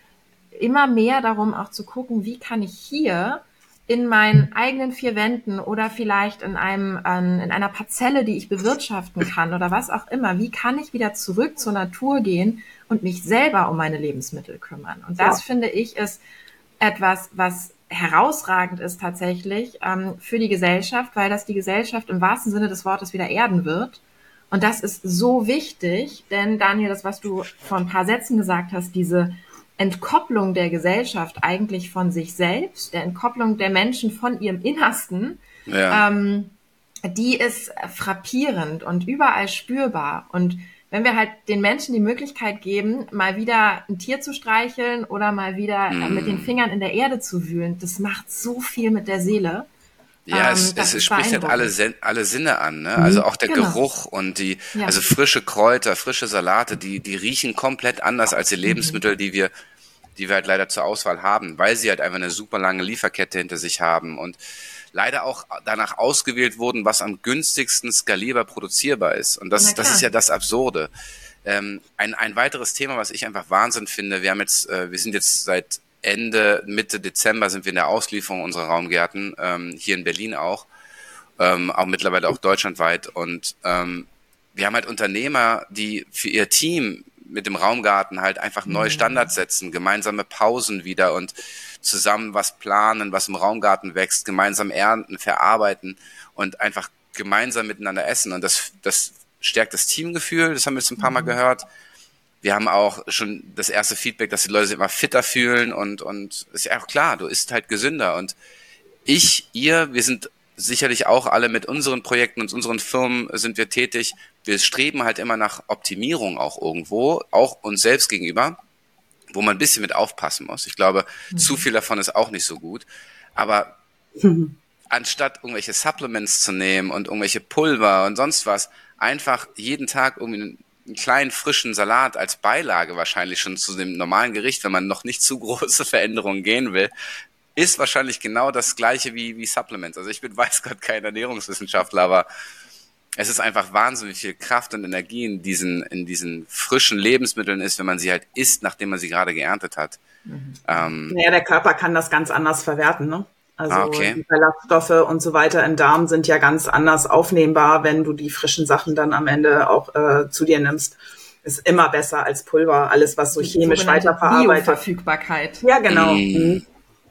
immer mehr darum auch zu gucken, wie kann ich hier in meinen eigenen vier Wänden oder vielleicht in einem in einer Parzelle, die ich bewirtschaften kann oder was auch immer. Wie kann ich wieder zurück zur Natur gehen und mich selber um meine Lebensmittel kümmern? Und das ja. finde ich ist etwas, was herausragend ist tatsächlich ähm, für die Gesellschaft, weil das die Gesellschaft im wahrsten Sinne des Wortes wieder erden wird. Und das ist so wichtig, denn Daniel, das, was du vor ein paar Sätzen gesagt hast, diese Entkopplung der Gesellschaft eigentlich von sich selbst, der Entkopplung der Menschen von ihrem Innersten, ja. ähm, die ist frappierend und überall spürbar. Und wenn wir halt den Menschen die Möglichkeit geben, mal wieder ein Tier zu streicheln oder mal wieder mm. mit den Fingern in der Erde zu wühlen, das macht so viel mit der Seele. Ja, es, ähm, es spricht halt alle, alle Sinne an, ne? Also auch der genau. Geruch und die, ja. also frische Kräuter, frische Salate, die, die riechen komplett anders als die mhm. Lebensmittel, die wir, die wir halt leider zur Auswahl haben, weil sie halt einfach eine super lange Lieferkette hinter sich haben und leider auch danach ausgewählt wurden, was am günstigsten skalierbar produzierbar ist. Und das, das ist ja das Absurde. Ähm, ein, ein weiteres Thema, was ich einfach Wahnsinn finde, wir haben jetzt, äh, wir sind jetzt seit Ende, Mitte Dezember sind wir in der Auslieferung unserer Raumgärten, ähm, hier in Berlin auch, ähm, auch mittlerweile auch deutschlandweit. Und ähm, wir haben halt Unternehmer, die für ihr Team mit dem Raumgarten halt einfach neue mhm. Standards setzen, gemeinsame Pausen wieder und zusammen was planen, was im Raumgarten wächst, gemeinsam ernten, verarbeiten und einfach gemeinsam miteinander essen. Und das, das stärkt das Teamgefühl, das haben wir jetzt ein paar Mal mhm. gehört wir haben auch schon das erste Feedback, dass die Leute sich immer fitter fühlen und, und ist ja auch klar, du isst halt gesünder. Und ich, ihr, wir sind sicherlich auch alle mit unseren Projekten und unseren Firmen sind wir tätig. Wir streben halt immer nach Optimierung auch irgendwo, auch uns selbst gegenüber, wo man ein bisschen mit aufpassen muss. Ich glaube, mhm. zu viel davon ist auch nicht so gut. Aber mhm. [laughs] anstatt irgendwelche Supplements zu nehmen und irgendwelche Pulver und sonst was, einfach jeden Tag irgendwie einen kleinen frischen Salat als Beilage wahrscheinlich schon zu dem normalen Gericht, wenn man noch nicht zu [laughs] große Veränderungen gehen will, ist wahrscheinlich genau das gleiche wie, wie Supplements. Also ich bin [laughs] weiß Gott kein Ernährungswissenschaftler, aber es ist einfach wahnsinnig viel Kraft und Energie in diesen, in diesen frischen Lebensmitteln ist, wenn man sie halt isst, nachdem man sie gerade geerntet hat. Mhm. Ähm, ja, der Körper kann das ganz anders verwerten, ne? Also ah, okay. die Ballaststoffe und so weiter im Darm sind ja ganz anders aufnehmbar, wenn du die frischen Sachen dann am Ende auch äh, zu dir nimmst. Ist immer besser als Pulver, alles was so chemisch weiterverarbeitet. Verfügbarkeit. Ja, genau. Mhm.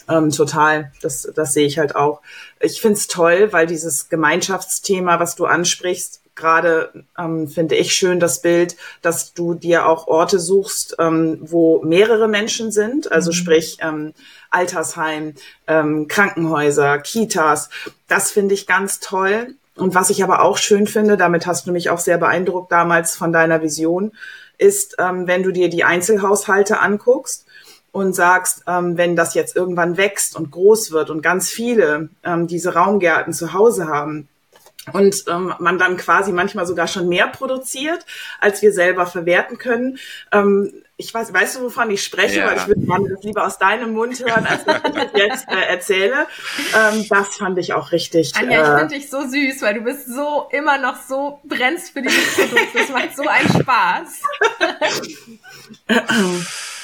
Ähm, total. Das, das sehe ich halt auch. Ich find's toll, weil dieses Gemeinschaftsthema, was du ansprichst, gerade ähm, finde ich schön das Bild, dass du dir auch Orte suchst, ähm, wo mehrere Menschen sind, also mhm. sprich ähm, Altersheim, ähm, Krankenhäuser, Kitas. Das finde ich ganz toll. Und was ich aber auch schön finde, damit hast du mich auch sehr beeindruckt damals von deiner Vision, ist, ähm, wenn du dir die Einzelhaushalte anguckst und sagst, ähm, wenn das jetzt irgendwann wächst und groß wird und ganz viele ähm, diese Raumgärten zu Hause haben, und ähm, man dann quasi manchmal sogar schon mehr produziert, als wir selber verwerten können, ähm, ich weiß, weißt du, wovon ich spreche, ja. weil ich würde gerne das lieber aus deinem Mund hören, als dass ich das jetzt äh, erzähle. Ähm, das fand ich auch richtig. Anja, äh, ich finde dich so süß, weil du bist so immer noch so brennst für dieses Produkt. Das macht so einen Spaß. [laughs]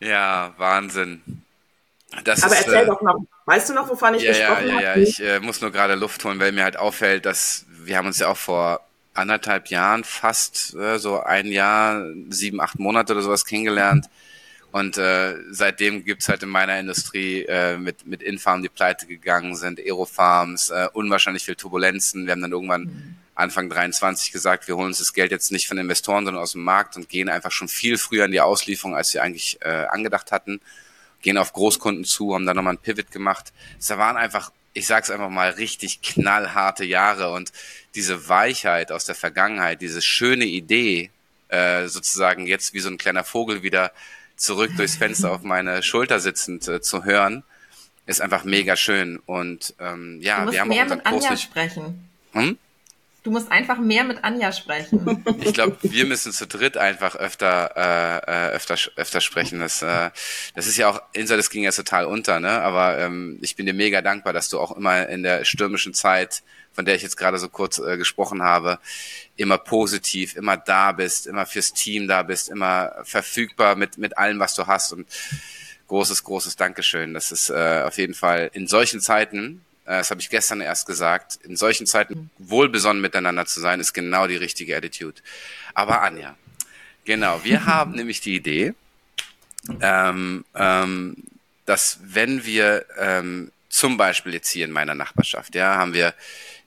ja, Wahnsinn. Das Aber ist, erzähl äh, doch noch. Weißt du noch, wovon ich ja, gesprochen habe? Ja, ja, ja. Ich äh, muss nur gerade Luft holen, weil mir halt auffällt, dass wir haben uns ja auch vor anderthalb Jahren fast, äh, so ein Jahr, sieben, acht Monate oder sowas kennengelernt. Und äh, seitdem gibt's halt in meiner Industrie äh, mit, mit Infarm, die pleite gegangen sind, Aerofarms, äh, unwahrscheinlich viel Turbulenzen. Wir haben dann irgendwann mhm. Anfang 23 gesagt, wir holen uns das Geld jetzt nicht von Investoren, sondern aus dem Markt und gehen einfach schon viel früher in die Auslieferung, als wir eigentlich äh, angedacht hatten. Gehen auf Großkunden zu, haben dann nochmal einen Pivot gemacht. Es waren einfach, ich sag's einfach mal, richtig knallharte Jahre und diese Weichheit aus der Vergangenheit, diese schöne Idee, äh, sozusagen jetzt wie so ein kleiner Vogel wieder zurück durchs Fenster auf meine Schulter sitzend äh, zu hören, ist einfach mega schön. Und ähm, ja, wir haben mehr auch mit Anja sprechen. Hm? Du musst einfach mehr mit Anja sprechen. [laughs] Ich glaube, wir müssen zu dritt einfach öfter, äh, äh, öfter, öfter sprechen. Das, äh, das ist ja auch, Insa, das ging ja total unter, ne? Aber ähm, ich bin dir mega dankbar, dass du auch immer in der stürmischen Zeit, von der ich jetzt gerade so kurz äh, gesprochen habe, immer positiv, immer da bist, immer fürs Team da bist, immer verfügbar mit, mit allem, was du hast. Und großes, großes Dankeschön. Das ist äh, auf jeden Fall in solchen Zeiten, das habe ich gestern erst gesagt, in solchen Zeiten wohlbesonnen miteinander zu sein, ist genau die richtige Attitude. Aber Anja, genau, wir [laughs] haben nämlich die Idee, ähm, ähm, dass wenn wir ähm, zum Beispiel jetzt hier in meiner Nachbarschaft, ja, haben wir,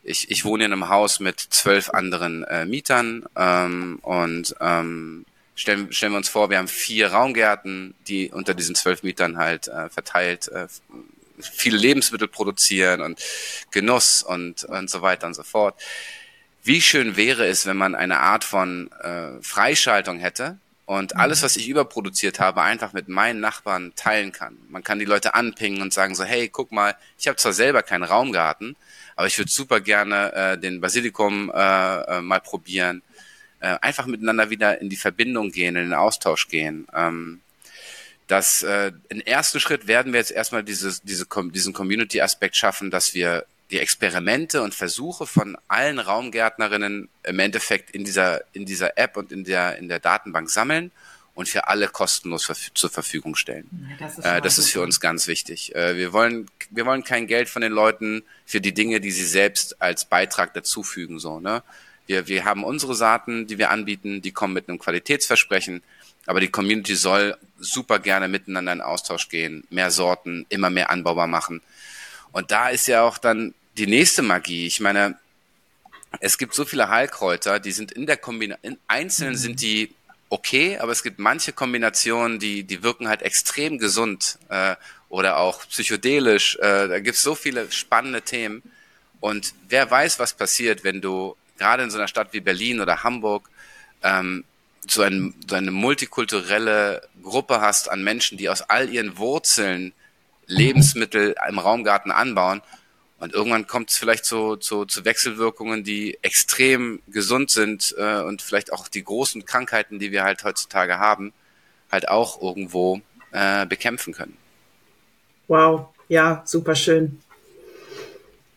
ich, ich wohne in einem Haus mit zwölf anderen äh, Mietern ähm, und ähm, stellen, stellen wir uns vor, wir haben vier Raumgärten, die unter diesen zwölf Mietern halt äh, verteilt äh, viele Lebensmittel produzieren und Genuss und, und so weiter und so fort. Wie schön wäre es, wenn man eine Art von äh, Freischaltung hätte und mhm. alles, was ich überproduziert habe, einfach mit meinen Nachbarn teilen kann. Man kann die Leute anpingen und sagen so, hey, guck mal, ich habe zwar selber keinen Raumgarten, aber ich würde super gerne äh, den Basilikum äh, äh, mal probieren. Äh, einfach miteinander wieder in die Verbindung gehen, in den Austausch gehen. Ähm, dass äh, im ersten Schritt werden wir jetzt erstmal dieses, diese, diesen Community-Aspekt schaffen, dass wir die Experimente und Versuche von allen Raumgärtnerinnen im Endeffekt in dieser, in dieser App und in der, in der Datenbank sammeln und für alle kostenlos verf zur Verfügung stellen. das ist, äh, das ist für uns ganz wichtig. Äh, wir wollen, wir wollen kein Geld von den Leuten für die Dinge, die sie selbst als Beitrag dazufügen, so, ne? Wir, wir haben unsere Saaten, die wir anbieten, die kommen mit einem Qualitätsversprechen. Aber die Community soll super gerne miteinander in Austausch gehen, mehr Sorten, immer mehr anbaubar machen. Und da ist ja auch dann die nächste Magie. Ich meine, es gibt so viele Heilkräuter, die sind in der Kombination, einzeln sind die okay, aber es gibt manche Kombinationen, die, die wirken halt extrem gesund äh, oder auch psychedelisch. Äh, da gibt es so viele spannende Themen. Und wer weiß, was passiert, wenn du gerade in so einer Stadt wie Berlin oder Hamburg ähm, so, ein, so eine multikulturelle Gruppe hast an Menschen, die aus all ihren Wurzeln Lebensmittel im Raumgarten anbauen. Und irgendwann kommt es vielleicht zu, zu, zu Wechselwirkungen, die extrem gesund sind äh, und vielleicht auch die großen Krankheiten, die wir halt heutzutage haben, halt auch irgendwo äh, bekämpfen können. Wow, ja, super schön.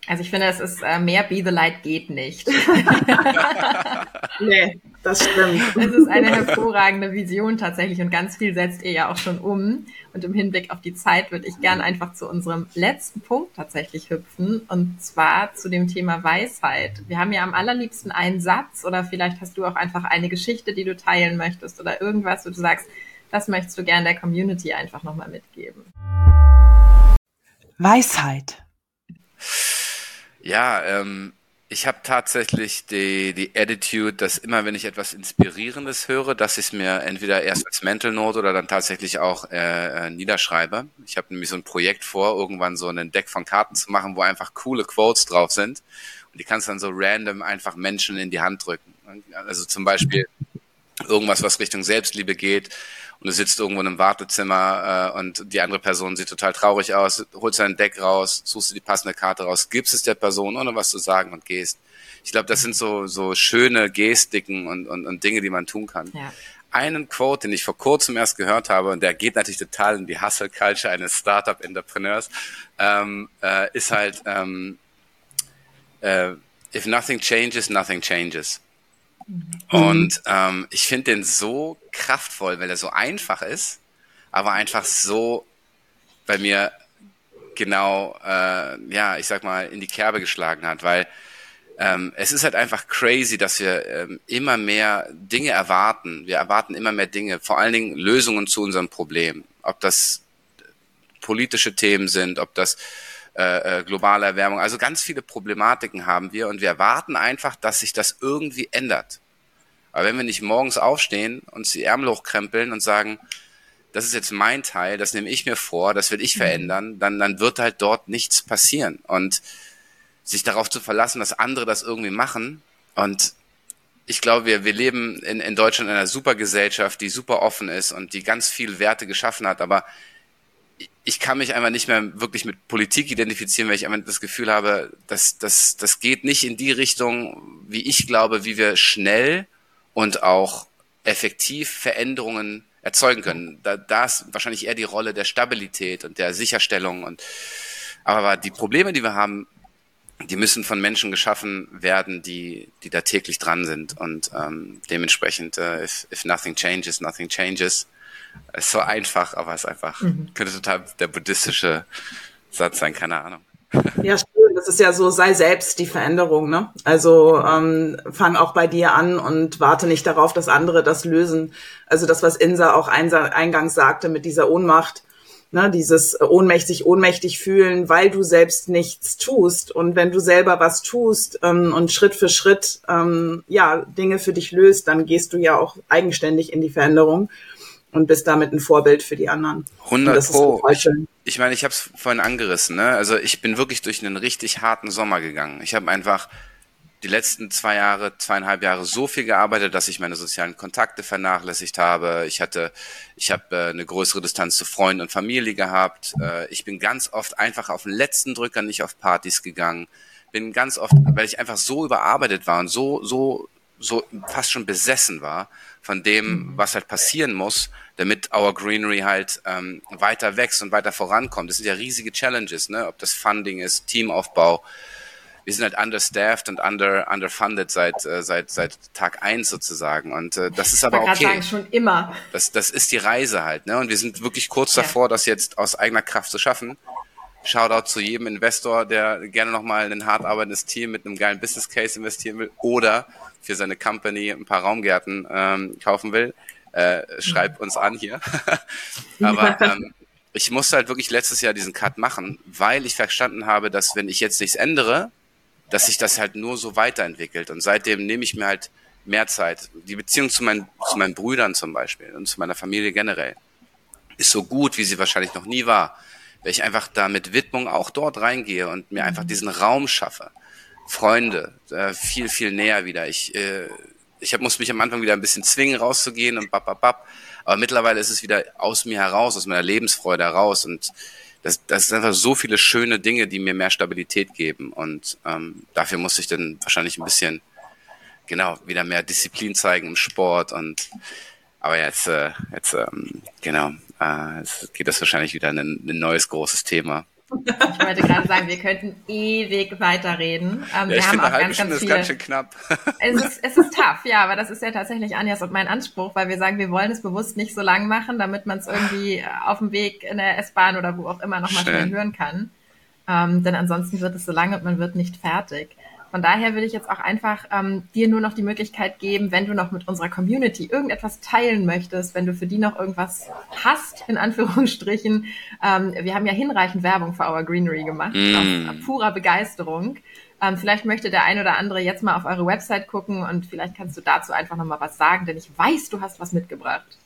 Also ich finde, es ist äh, mehr Be the Light geht nicht. [laughs] [laughs] nee, das stimmt. Es ist eine hervorragende Vision tatsächlich und ganz viel setzt ihr ja auch schon um. Und im Hinblick auf die Zeit würde ich gerne einfach zu unserem letzten Punkt tatsächlich hüpfen und zwar zu dem Thema Weisheit. Wir haben ja am allerliebsten einen Satz oder vielleicht hast du auch einfach eine Geschichte, die du teilen möchtest oder irgendwas, wo du sagst, das möchtest du gerne der Community einfach nochmal mitgeben. Weisheit. Ja, ähm, ich habe tatsächlich die, die Attitude, dass immer, wenn ich etwas Inspirierendes höre, dass ich es mir entweder erst als Mental Note oder dann tatsächlich auch äh, äh, niederschreibe. Ich habe nämlich so ein Projekt vor, irgendwann so einen Deck von Karten zu machen, wo einfach coole Quotes drauf sind. Und die kannst dann so random einfach Menschen in die Hand drücken. Also zum Beispiel irgendwas, was Richtung Selbstliebe geht und du sitzt irgendwo in einem Wartezimmer äh, und die andere Person sieht total traurig aus, holst dein Deck raus, suchst du die passende Karte raus, gibst es der Person, ohne was zu sagen und gehst. Ich glaube, das sind so, so schöne Gestiken und, und, und Dinge, die man tun kann. Ja. einen Quote, den ich vor kurzem erst gehört habe, und der geht natürlich total in die Hustle Culture eines Startup-Entrepreneurs, ähm, äh, ist halt, ähm, äh, if nothing changes, nothing changes. Und ähm, ich finde den so kraftvoll, weil er so einfach ist, aber einfach so bei mir genau, äh, ja, ich sag mal, in die Kerbe geschlagen hat, weil ähm, es ist halt einfach crazy, dass wir ähm, immer mehr Dinge erwarten. Wir erwarten immer mehr Dinge, vor allen Dingen Lösungen zu unserem Problem. Ob das politische Themen sind, ob das äh, äh, globale Erwärmung, also ganz viele Problematiken haben wir und wir erwarten einfach, dass sich das irgendwie ändert. Aber wenn wir nicht morgens aufstehen, uns die Ärmel hochkrempeln und sagen, das ist jetzt mein Teil, das nehme ich mir vor, das will ich mhm. verändern, dann, dann wird halt dort nichts passieren. Und sich darauf zu verlassen, dass andere das irgendwie machen. Und ich glaube, wir, wir leben in, in Deutschland in einer super Gesellschaft, die super offen ist und die ganz viel Werte geschaffen hat. Aber ich kann mich einfach nicht mehr wirklich mit Politik identifizieren, weil ich einfach das Gefühl habe, dass das, das geht nicht in die Richtung, wie ich glaube, wie wir schnell und auch effektiv Veränderungen erzeugen können. Da, da ist wahrscheinlich eher die Rolle der Stabilität und der Sicherstellung und aber die Probleme, die wir haben, die müssen von Menschen geschaffen werden, die, die da täglich dran sind. Und ähm, dementsprechend, äh, if, if nothing changes, nothing changes. Ist so einfach, aber es ist einfach, mhm. könnte total der buddhistische Satz sein, keine Ahnung. Ja, schön. Das ist ja so, sei selbst die Veränderung, ne? Also ähm, fang auch bei dir an und warte nicht darauf, dass andere das lösen. Also das, was Insa auch eingangs sagte mit dieser Ohnmacht, ne, dieses ohnmächtig, ohnmächtig fühlen, weil du selbst nichts tust. Und wenn du selber was tust ähm, und Schritt für Schritt ähm, ja Dinge für dich löst, dann gehst du ja auch eigenständig in die Veränderung und bist damit ein Vorbild für die anderen. 100 Pro. Ich, ich meine, ich habe es vorhin angerissen. Ne? Also ich bin wirklich durch einen richtig harten Sommer gegangen. Ich habe einfach die letzten zwei Jahre, zweieinhalb Jahre so viel gearbeitet, dass ich meine sozialen Kontakte vernachlässigt habe. Ich hatte, ich habe äh, eine größere Distanz zu Freunden und Familie gehabt. Äh, ich bin ganz oft einfach auf den letzten Drücker nicht auf Partys gegangen. Bin ganz oft, weil ich einfach so überarbeitet war und so, so, so fast schon besessen war von dem, was halt passieren muss, damit Our Greenery halt ähm, weiter wächst und weiter vorankommt. Das sind ja riesige Challenges, ne? Ob das Funding ist, Teamaufbau, wir sind halt understaffed und under, underfunded seit, äh, seit, seit Tag eins sozusagen. Und äh, das ist aber okay. Sagen, schon immer. Das, das ist die Reise halt, ne? Und wir sind wirklich kurz ja. davor, das jetzt aus eigener Kraft zu schaffen. Shoutout zu jedem Investor, der gerne nochmal ein hart arbeitendes Team mit einem geilen Business Case investieren will oder für seine Company ein paar Raumgärten ähm, kaufen will. Äh, schreibt uns an hier. [laughs] Aber [laughs] ähm, ich musste halt wirklich letztes Jahr diesen Cut machen, weil ich verstanden habe, dass wenn ich jetzt nichts ändere, dass sich das halt nur so weiterentwickelt. Und seitdem nehme ich mir halt mehr Zeit. Die Beziehung zu meinen, zu meinen Brüdern zum Beispiel und zu meiner Familie generell ist so gut, wie sie wahrscheinlich noch nie war. Weil ich einfach da mit Widmung auch dort reingehe und mir einfach diesen Raum schaffe. Freunde, äh, viel, viel näher wieder. Ich, äh, ich hab, muss mich am Anfang wieder ein bisschen zwingen, rauszugehen und bap, bap, bap. Aber mittlerweile ist es wieder aus mir heraus, aus meiner Lebensfreude heraus. Und das, das sind einfach so viele schöne Dinge, die mir mehr Stabilität geben. Und ähm, dafür muss ich dann wahrscheinlich ein bisschen, genau, wieder mehr Disziplin zeigen im Sport. Und aber jetzt, äh, jetzt ähm, genau, äh, jetzt geht das wahrscheinlich wieder in ein, ein neues großes Thema. Ich wollte gerade sagen, wir könnten ewig weiterreden. Ähm, ja, wir ich haben auch ganz, ganz viele, ist ganz schön knapp. [laughs] Es ist, es ist tough, ja, aber das ist ja tatsächlich Anjas und mein Anspruch, weil wir sagen, wir wollen es bewusst nicht so lang machen, damit man es irgendwie auf dem Weg in der S-Bahn oder wo auch immer nochmal schnell hören kann. Ähm, denn ansonsten wird es so lange und man wird nicht fertig. Von daher will ich jetzt auch einfach ähm, dir nur noch die Möglichkeit geben, wenn du noch mit unserer Community irgendetwas teilen möchtest, wenn du für die noch irgendwas hast, in Anführungsstrichen. Ähm, wir haben ja hinreichend Werbung für Our Greenery gemacht, mm. aus purer Begeisterung. Ähm, vielleicht möchte der ein oder andere jetzt mal auf eure Website gucken und vielleicht kannst du dazu einfach nochmal was sagen, denn ich weiß, du hast was mitgebracht.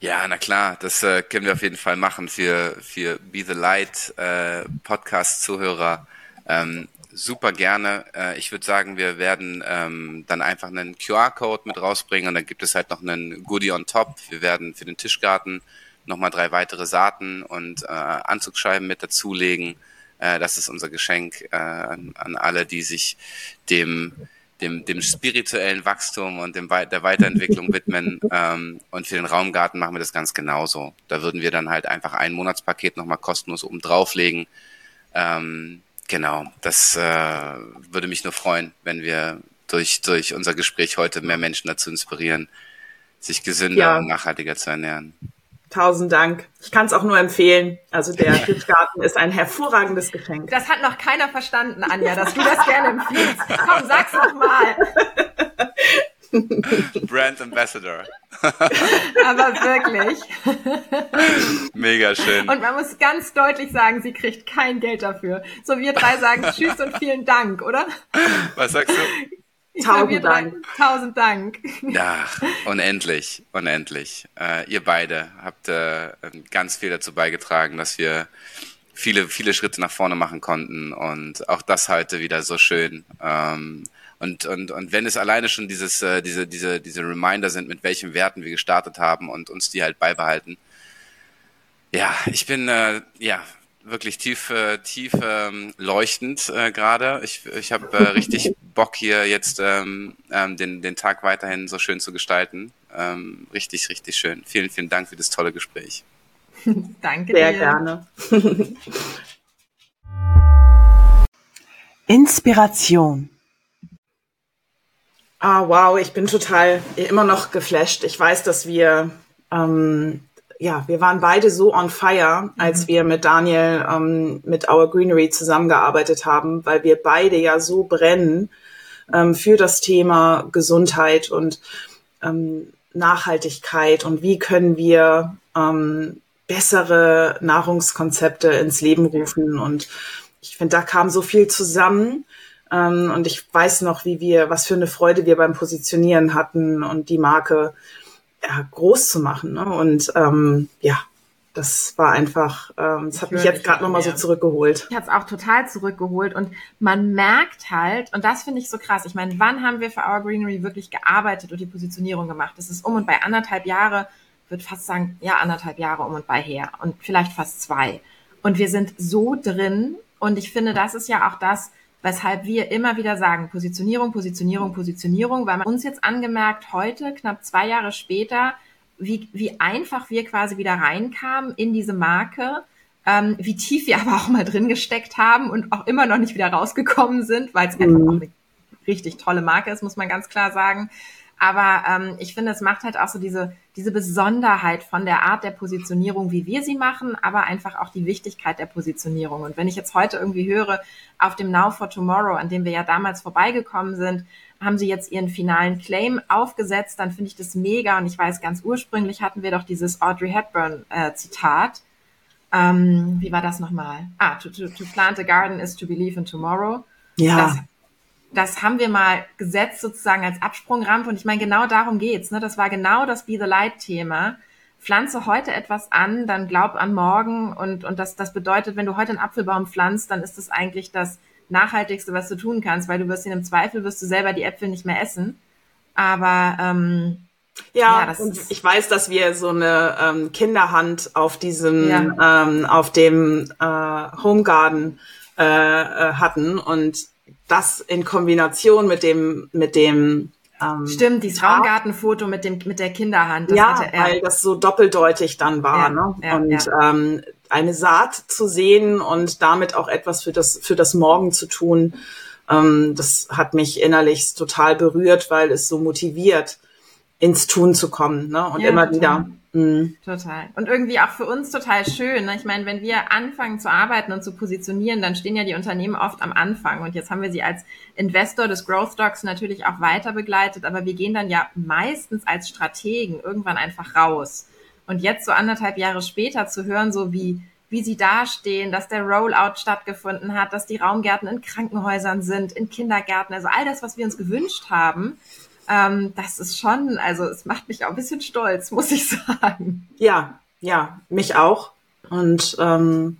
Ja, na klar, das äh, können wir auf jeden Fall machen für, für Be the Light äh, Podcast-Zuhörer. Ähm, super gerne. Äh, ich würde sagen, wir werden ähm, dann einfach einen QR-Code mit rausbringen und dann gibt es halt noch einen Goodie on top. Wir werden für den Tischgarten nochmal drei weitere Saaten und äh, Anzugsscheiben mit dazulegen. Äh, das ist unser Geschenk äh, an, an alle, die sich dem dem, dem spirituellen Wachstum und dem, der Weiterentwicklung [laughs] widmen. Ähm, und für den Raumgarten machen wir das ganz genauso. Da würden wir dann halt einfach ein Monatspaket nochmal kostenlos oben drauflegen. Ähm, genau, das äh, würde mich nur freuen, wenn wir durch, durch unser Gespräch heute mehr Menschen dazu inspirieren, sich gesünder ja. und nachhaltiger zu ernähren. Tausend Dank. Ich kann es auch nur empfehlen. Also der [laughs] Giftgarten ist ein hervorragendes Geschenk. Das hat noch keiner verstanden, Anja, dass du das gerne empfiehlst. Komm, sag's noch mal. [laughs] [laughs] Brand Ambassador. [laughs] Aber wirklich. Mega schön. Und man muss ganz deutlich sagen, sie kriegt kein Geld dafür. So wir drei sagen Tschüss und vielen Dank, oder? Was sagst du? Ich tausend Dank. tausend Dank. Ja, unendlich, unendlich. Äh, ihr beide habt äh, ganz viel dazu beigetragen, dass wir viele, viele Schritte nach vorne machen konnten und auch das heute wieder so schön. Ähm, und, und, und wenn es alleine schon dieses, äh, diese, diese, diese Reminder sind, mit welchen Werten wir gestartet haben und uns die halt beibehalten. Ja, ich bin äh, ja wirklich tief, äh, tief ähm, leuchtend äh, gerade. Ich, ich habe äh, [laughs] richtig Bock hier jetzt ähm, ähm, den, den Tag weiterhin so schön zu gestalten. Ähm, richtig, richtig schön. Vielen, vielen Dank für das tolle Gespräch. [laughs] Danke Sehr dir. gerne. [laughs] Inspiration. Ah, wow, ich bin total immer noch geflasht. Ich weiß, dass wir, ähm, ja, wir waren beide so on fire, als mhm. wir mit Daniel ähm, mit Our Greenery zusammengearbeitet haben, weil wir beide ja so brennen ähm, für das Thema Gesundheit und ähm, Nachhaltigkeit und wie können wir ähm, bessere Nahrungskonzepte ins Leben rufen. Und ich finde, da kam so viel zusammen. Ähm, und ich weiß noch, wie wir, was für eine Freude wir beim Positionieren hatten und die Marke ja, groß zu machen. Ne? Und ähm, ja, das war einfach, ähm, das hat mich jetzt gerade nochmal so zurückgeholt. Ich habe es auch total zurückgeholt und man merkt halt, und das finde ich so krass, ich meine, wann haben wir für Our Greenery wirklich gearbeitet und die Positionierung gemacht? Das ist um und bei anderthalb Jahre, würde fast sagen, ja, anderthalb Jahre um und bei her und vielleicht fast zwei. Und wir sind so drin und ich finde, das ist ja auch das, weshalb wir immer wieder sagen, Positionierung, Positionierung, Positionierung, weil man uns jetzt angemerkt, heute, knapp zwei Jahre später, wie, wie einfach wir quasi wieder reinkamen in diese Marke, ähm, wie tief wir [laughs] aber auch mal drin gesteckt haben und auch immer noch nicht wieder rausgekommen sind, weil es mhm. einfach auch eine richtig tolle Marke ist, muss man ganz klar sagen. Aber ähm, ich finde, es macht halt auch so diese, diese Besonderheit von der Art der Positionierung, wie wir sie machen, aber einfach auch die Wichtigkeit der Positionierung. Und wenn ich jetzt heute irgendwie höre, auf dem Now for Tomorrow, an dem wir ja damals vorbeigekommen sind, haben sie jetzt ihren finalen Claim aufgesetzt, dann finde ich das mega. Und ich weiß, ganz ursprünglich hatten wir doch dieses Audrey Hepburn-Zitat. Äh, ähm, wie war das nochmal? Ah, to, to, to plant a garden is to believe in tomorrow. Ja. Das das haben wir mal gesetzt sozusagen als Absprungrampe. Und ich meine, genau darum geht's. Ne? Das war genau das Be the Light-Thema. Pflanze heute etwas an, dann glaub an morgen. Und, und das, das bedeutet, wenn du heute einen Apfelbaum pflanzt, dann ist das eigentlich das Nachhaltigste, was du tun kannst, weil du wirst ihn im Zweifel, wirst du selber die Äpfel nicht mehr essen. Aber ähm, ja, ja und ich weiß, dass wir so eine ähm, Kinderhand auf diesem, ja. ähm, auf dem äh, Homegarden äh, äh, hatten und das in Kombination mit dem, mit dem ähm, Stimmt, dieses Raumgartenfoto mit dem mit der Kinderhand. Ja, er. weil das so doppeldeutig dann war. Ja, ne? Ja, und ja. Ähm, eine Saat zu sehen und damit auch etwas für das für das Morgen zu tun, ähm, das hat mich innerlich total berührt, weil es so motiviert, ins Tun zu kommen ne? und immer total. wieder Mhm. Total. Und irgendwie auch für uns total schön. Ne? Ich meine, wenn wir anfangen zu arbeiten und zu positionieren, dann stehen ja die Unternehmen oft am Anfang. Und jetzt haben wir sie als Investor des Growth Stocks natürlich auch weiter begleitet, aber wir gehen dann ja meistens als Strategen irgendwann einfach raus. Und jetzt so anderthalb Jahre später zu hören, so wie wie sie dastehen, dass der Rollout stattgefunden hat, dass die Raumgärten in Krankenhäusern sind, in Kindergärten, also all das, was wir uns gewünscht haben, ähm, das ist schon, also es macht mich auch ein bisschen stolz, [laughs] muss ich sagen. Ja, ja, mich auch. Und ähm,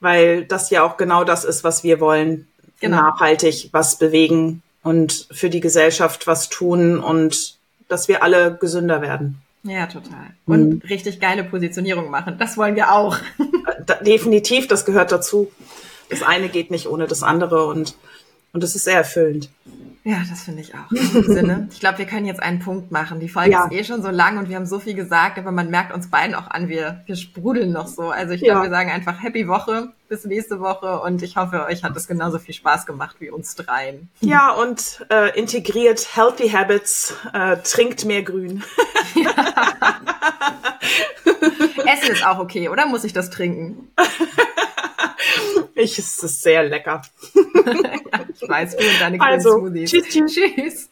weil das ja auch genau das ist, was wir wollen. Genau. Nachhaltig was bewegen und für die Gesellschaft was tun und dass wir alle gesünder werden. Ja, total. Und mhm. richtig geile Positionierung machen. Das wollen wir auch. [laughs] definitiv, das gehört dazu. Das eine geht nicht ohne das andere und Und das ist sehr erfüllend. Ja, das finde ich auch. In diesem Sinne. [laughs] Ich glaube, wir können jetzt einen Punkt machen. Die Folge Ja. ist eh schon so lang und wir haben so viel gesagt, aber man merkt uns beiden auch an, wir, wir sprudeln noch so. Also ich glaube, Ja. wir sagen einfach Happy Woche, bis nächste Woche und ich hoffe, euch hat es genauso viel Spaß gemacht wie uns dreien. Ja, und äh, integriert Healthy Habits, äh, trinkt mehr Grün. [laughs] Essen ist auch okay, oder muss ich das trinken? [laughs] Ich, es ist sehr lecker. [laughs] Ich weiß, du und deine Also, Smoothies. tschüss, tschüss. Tschüss.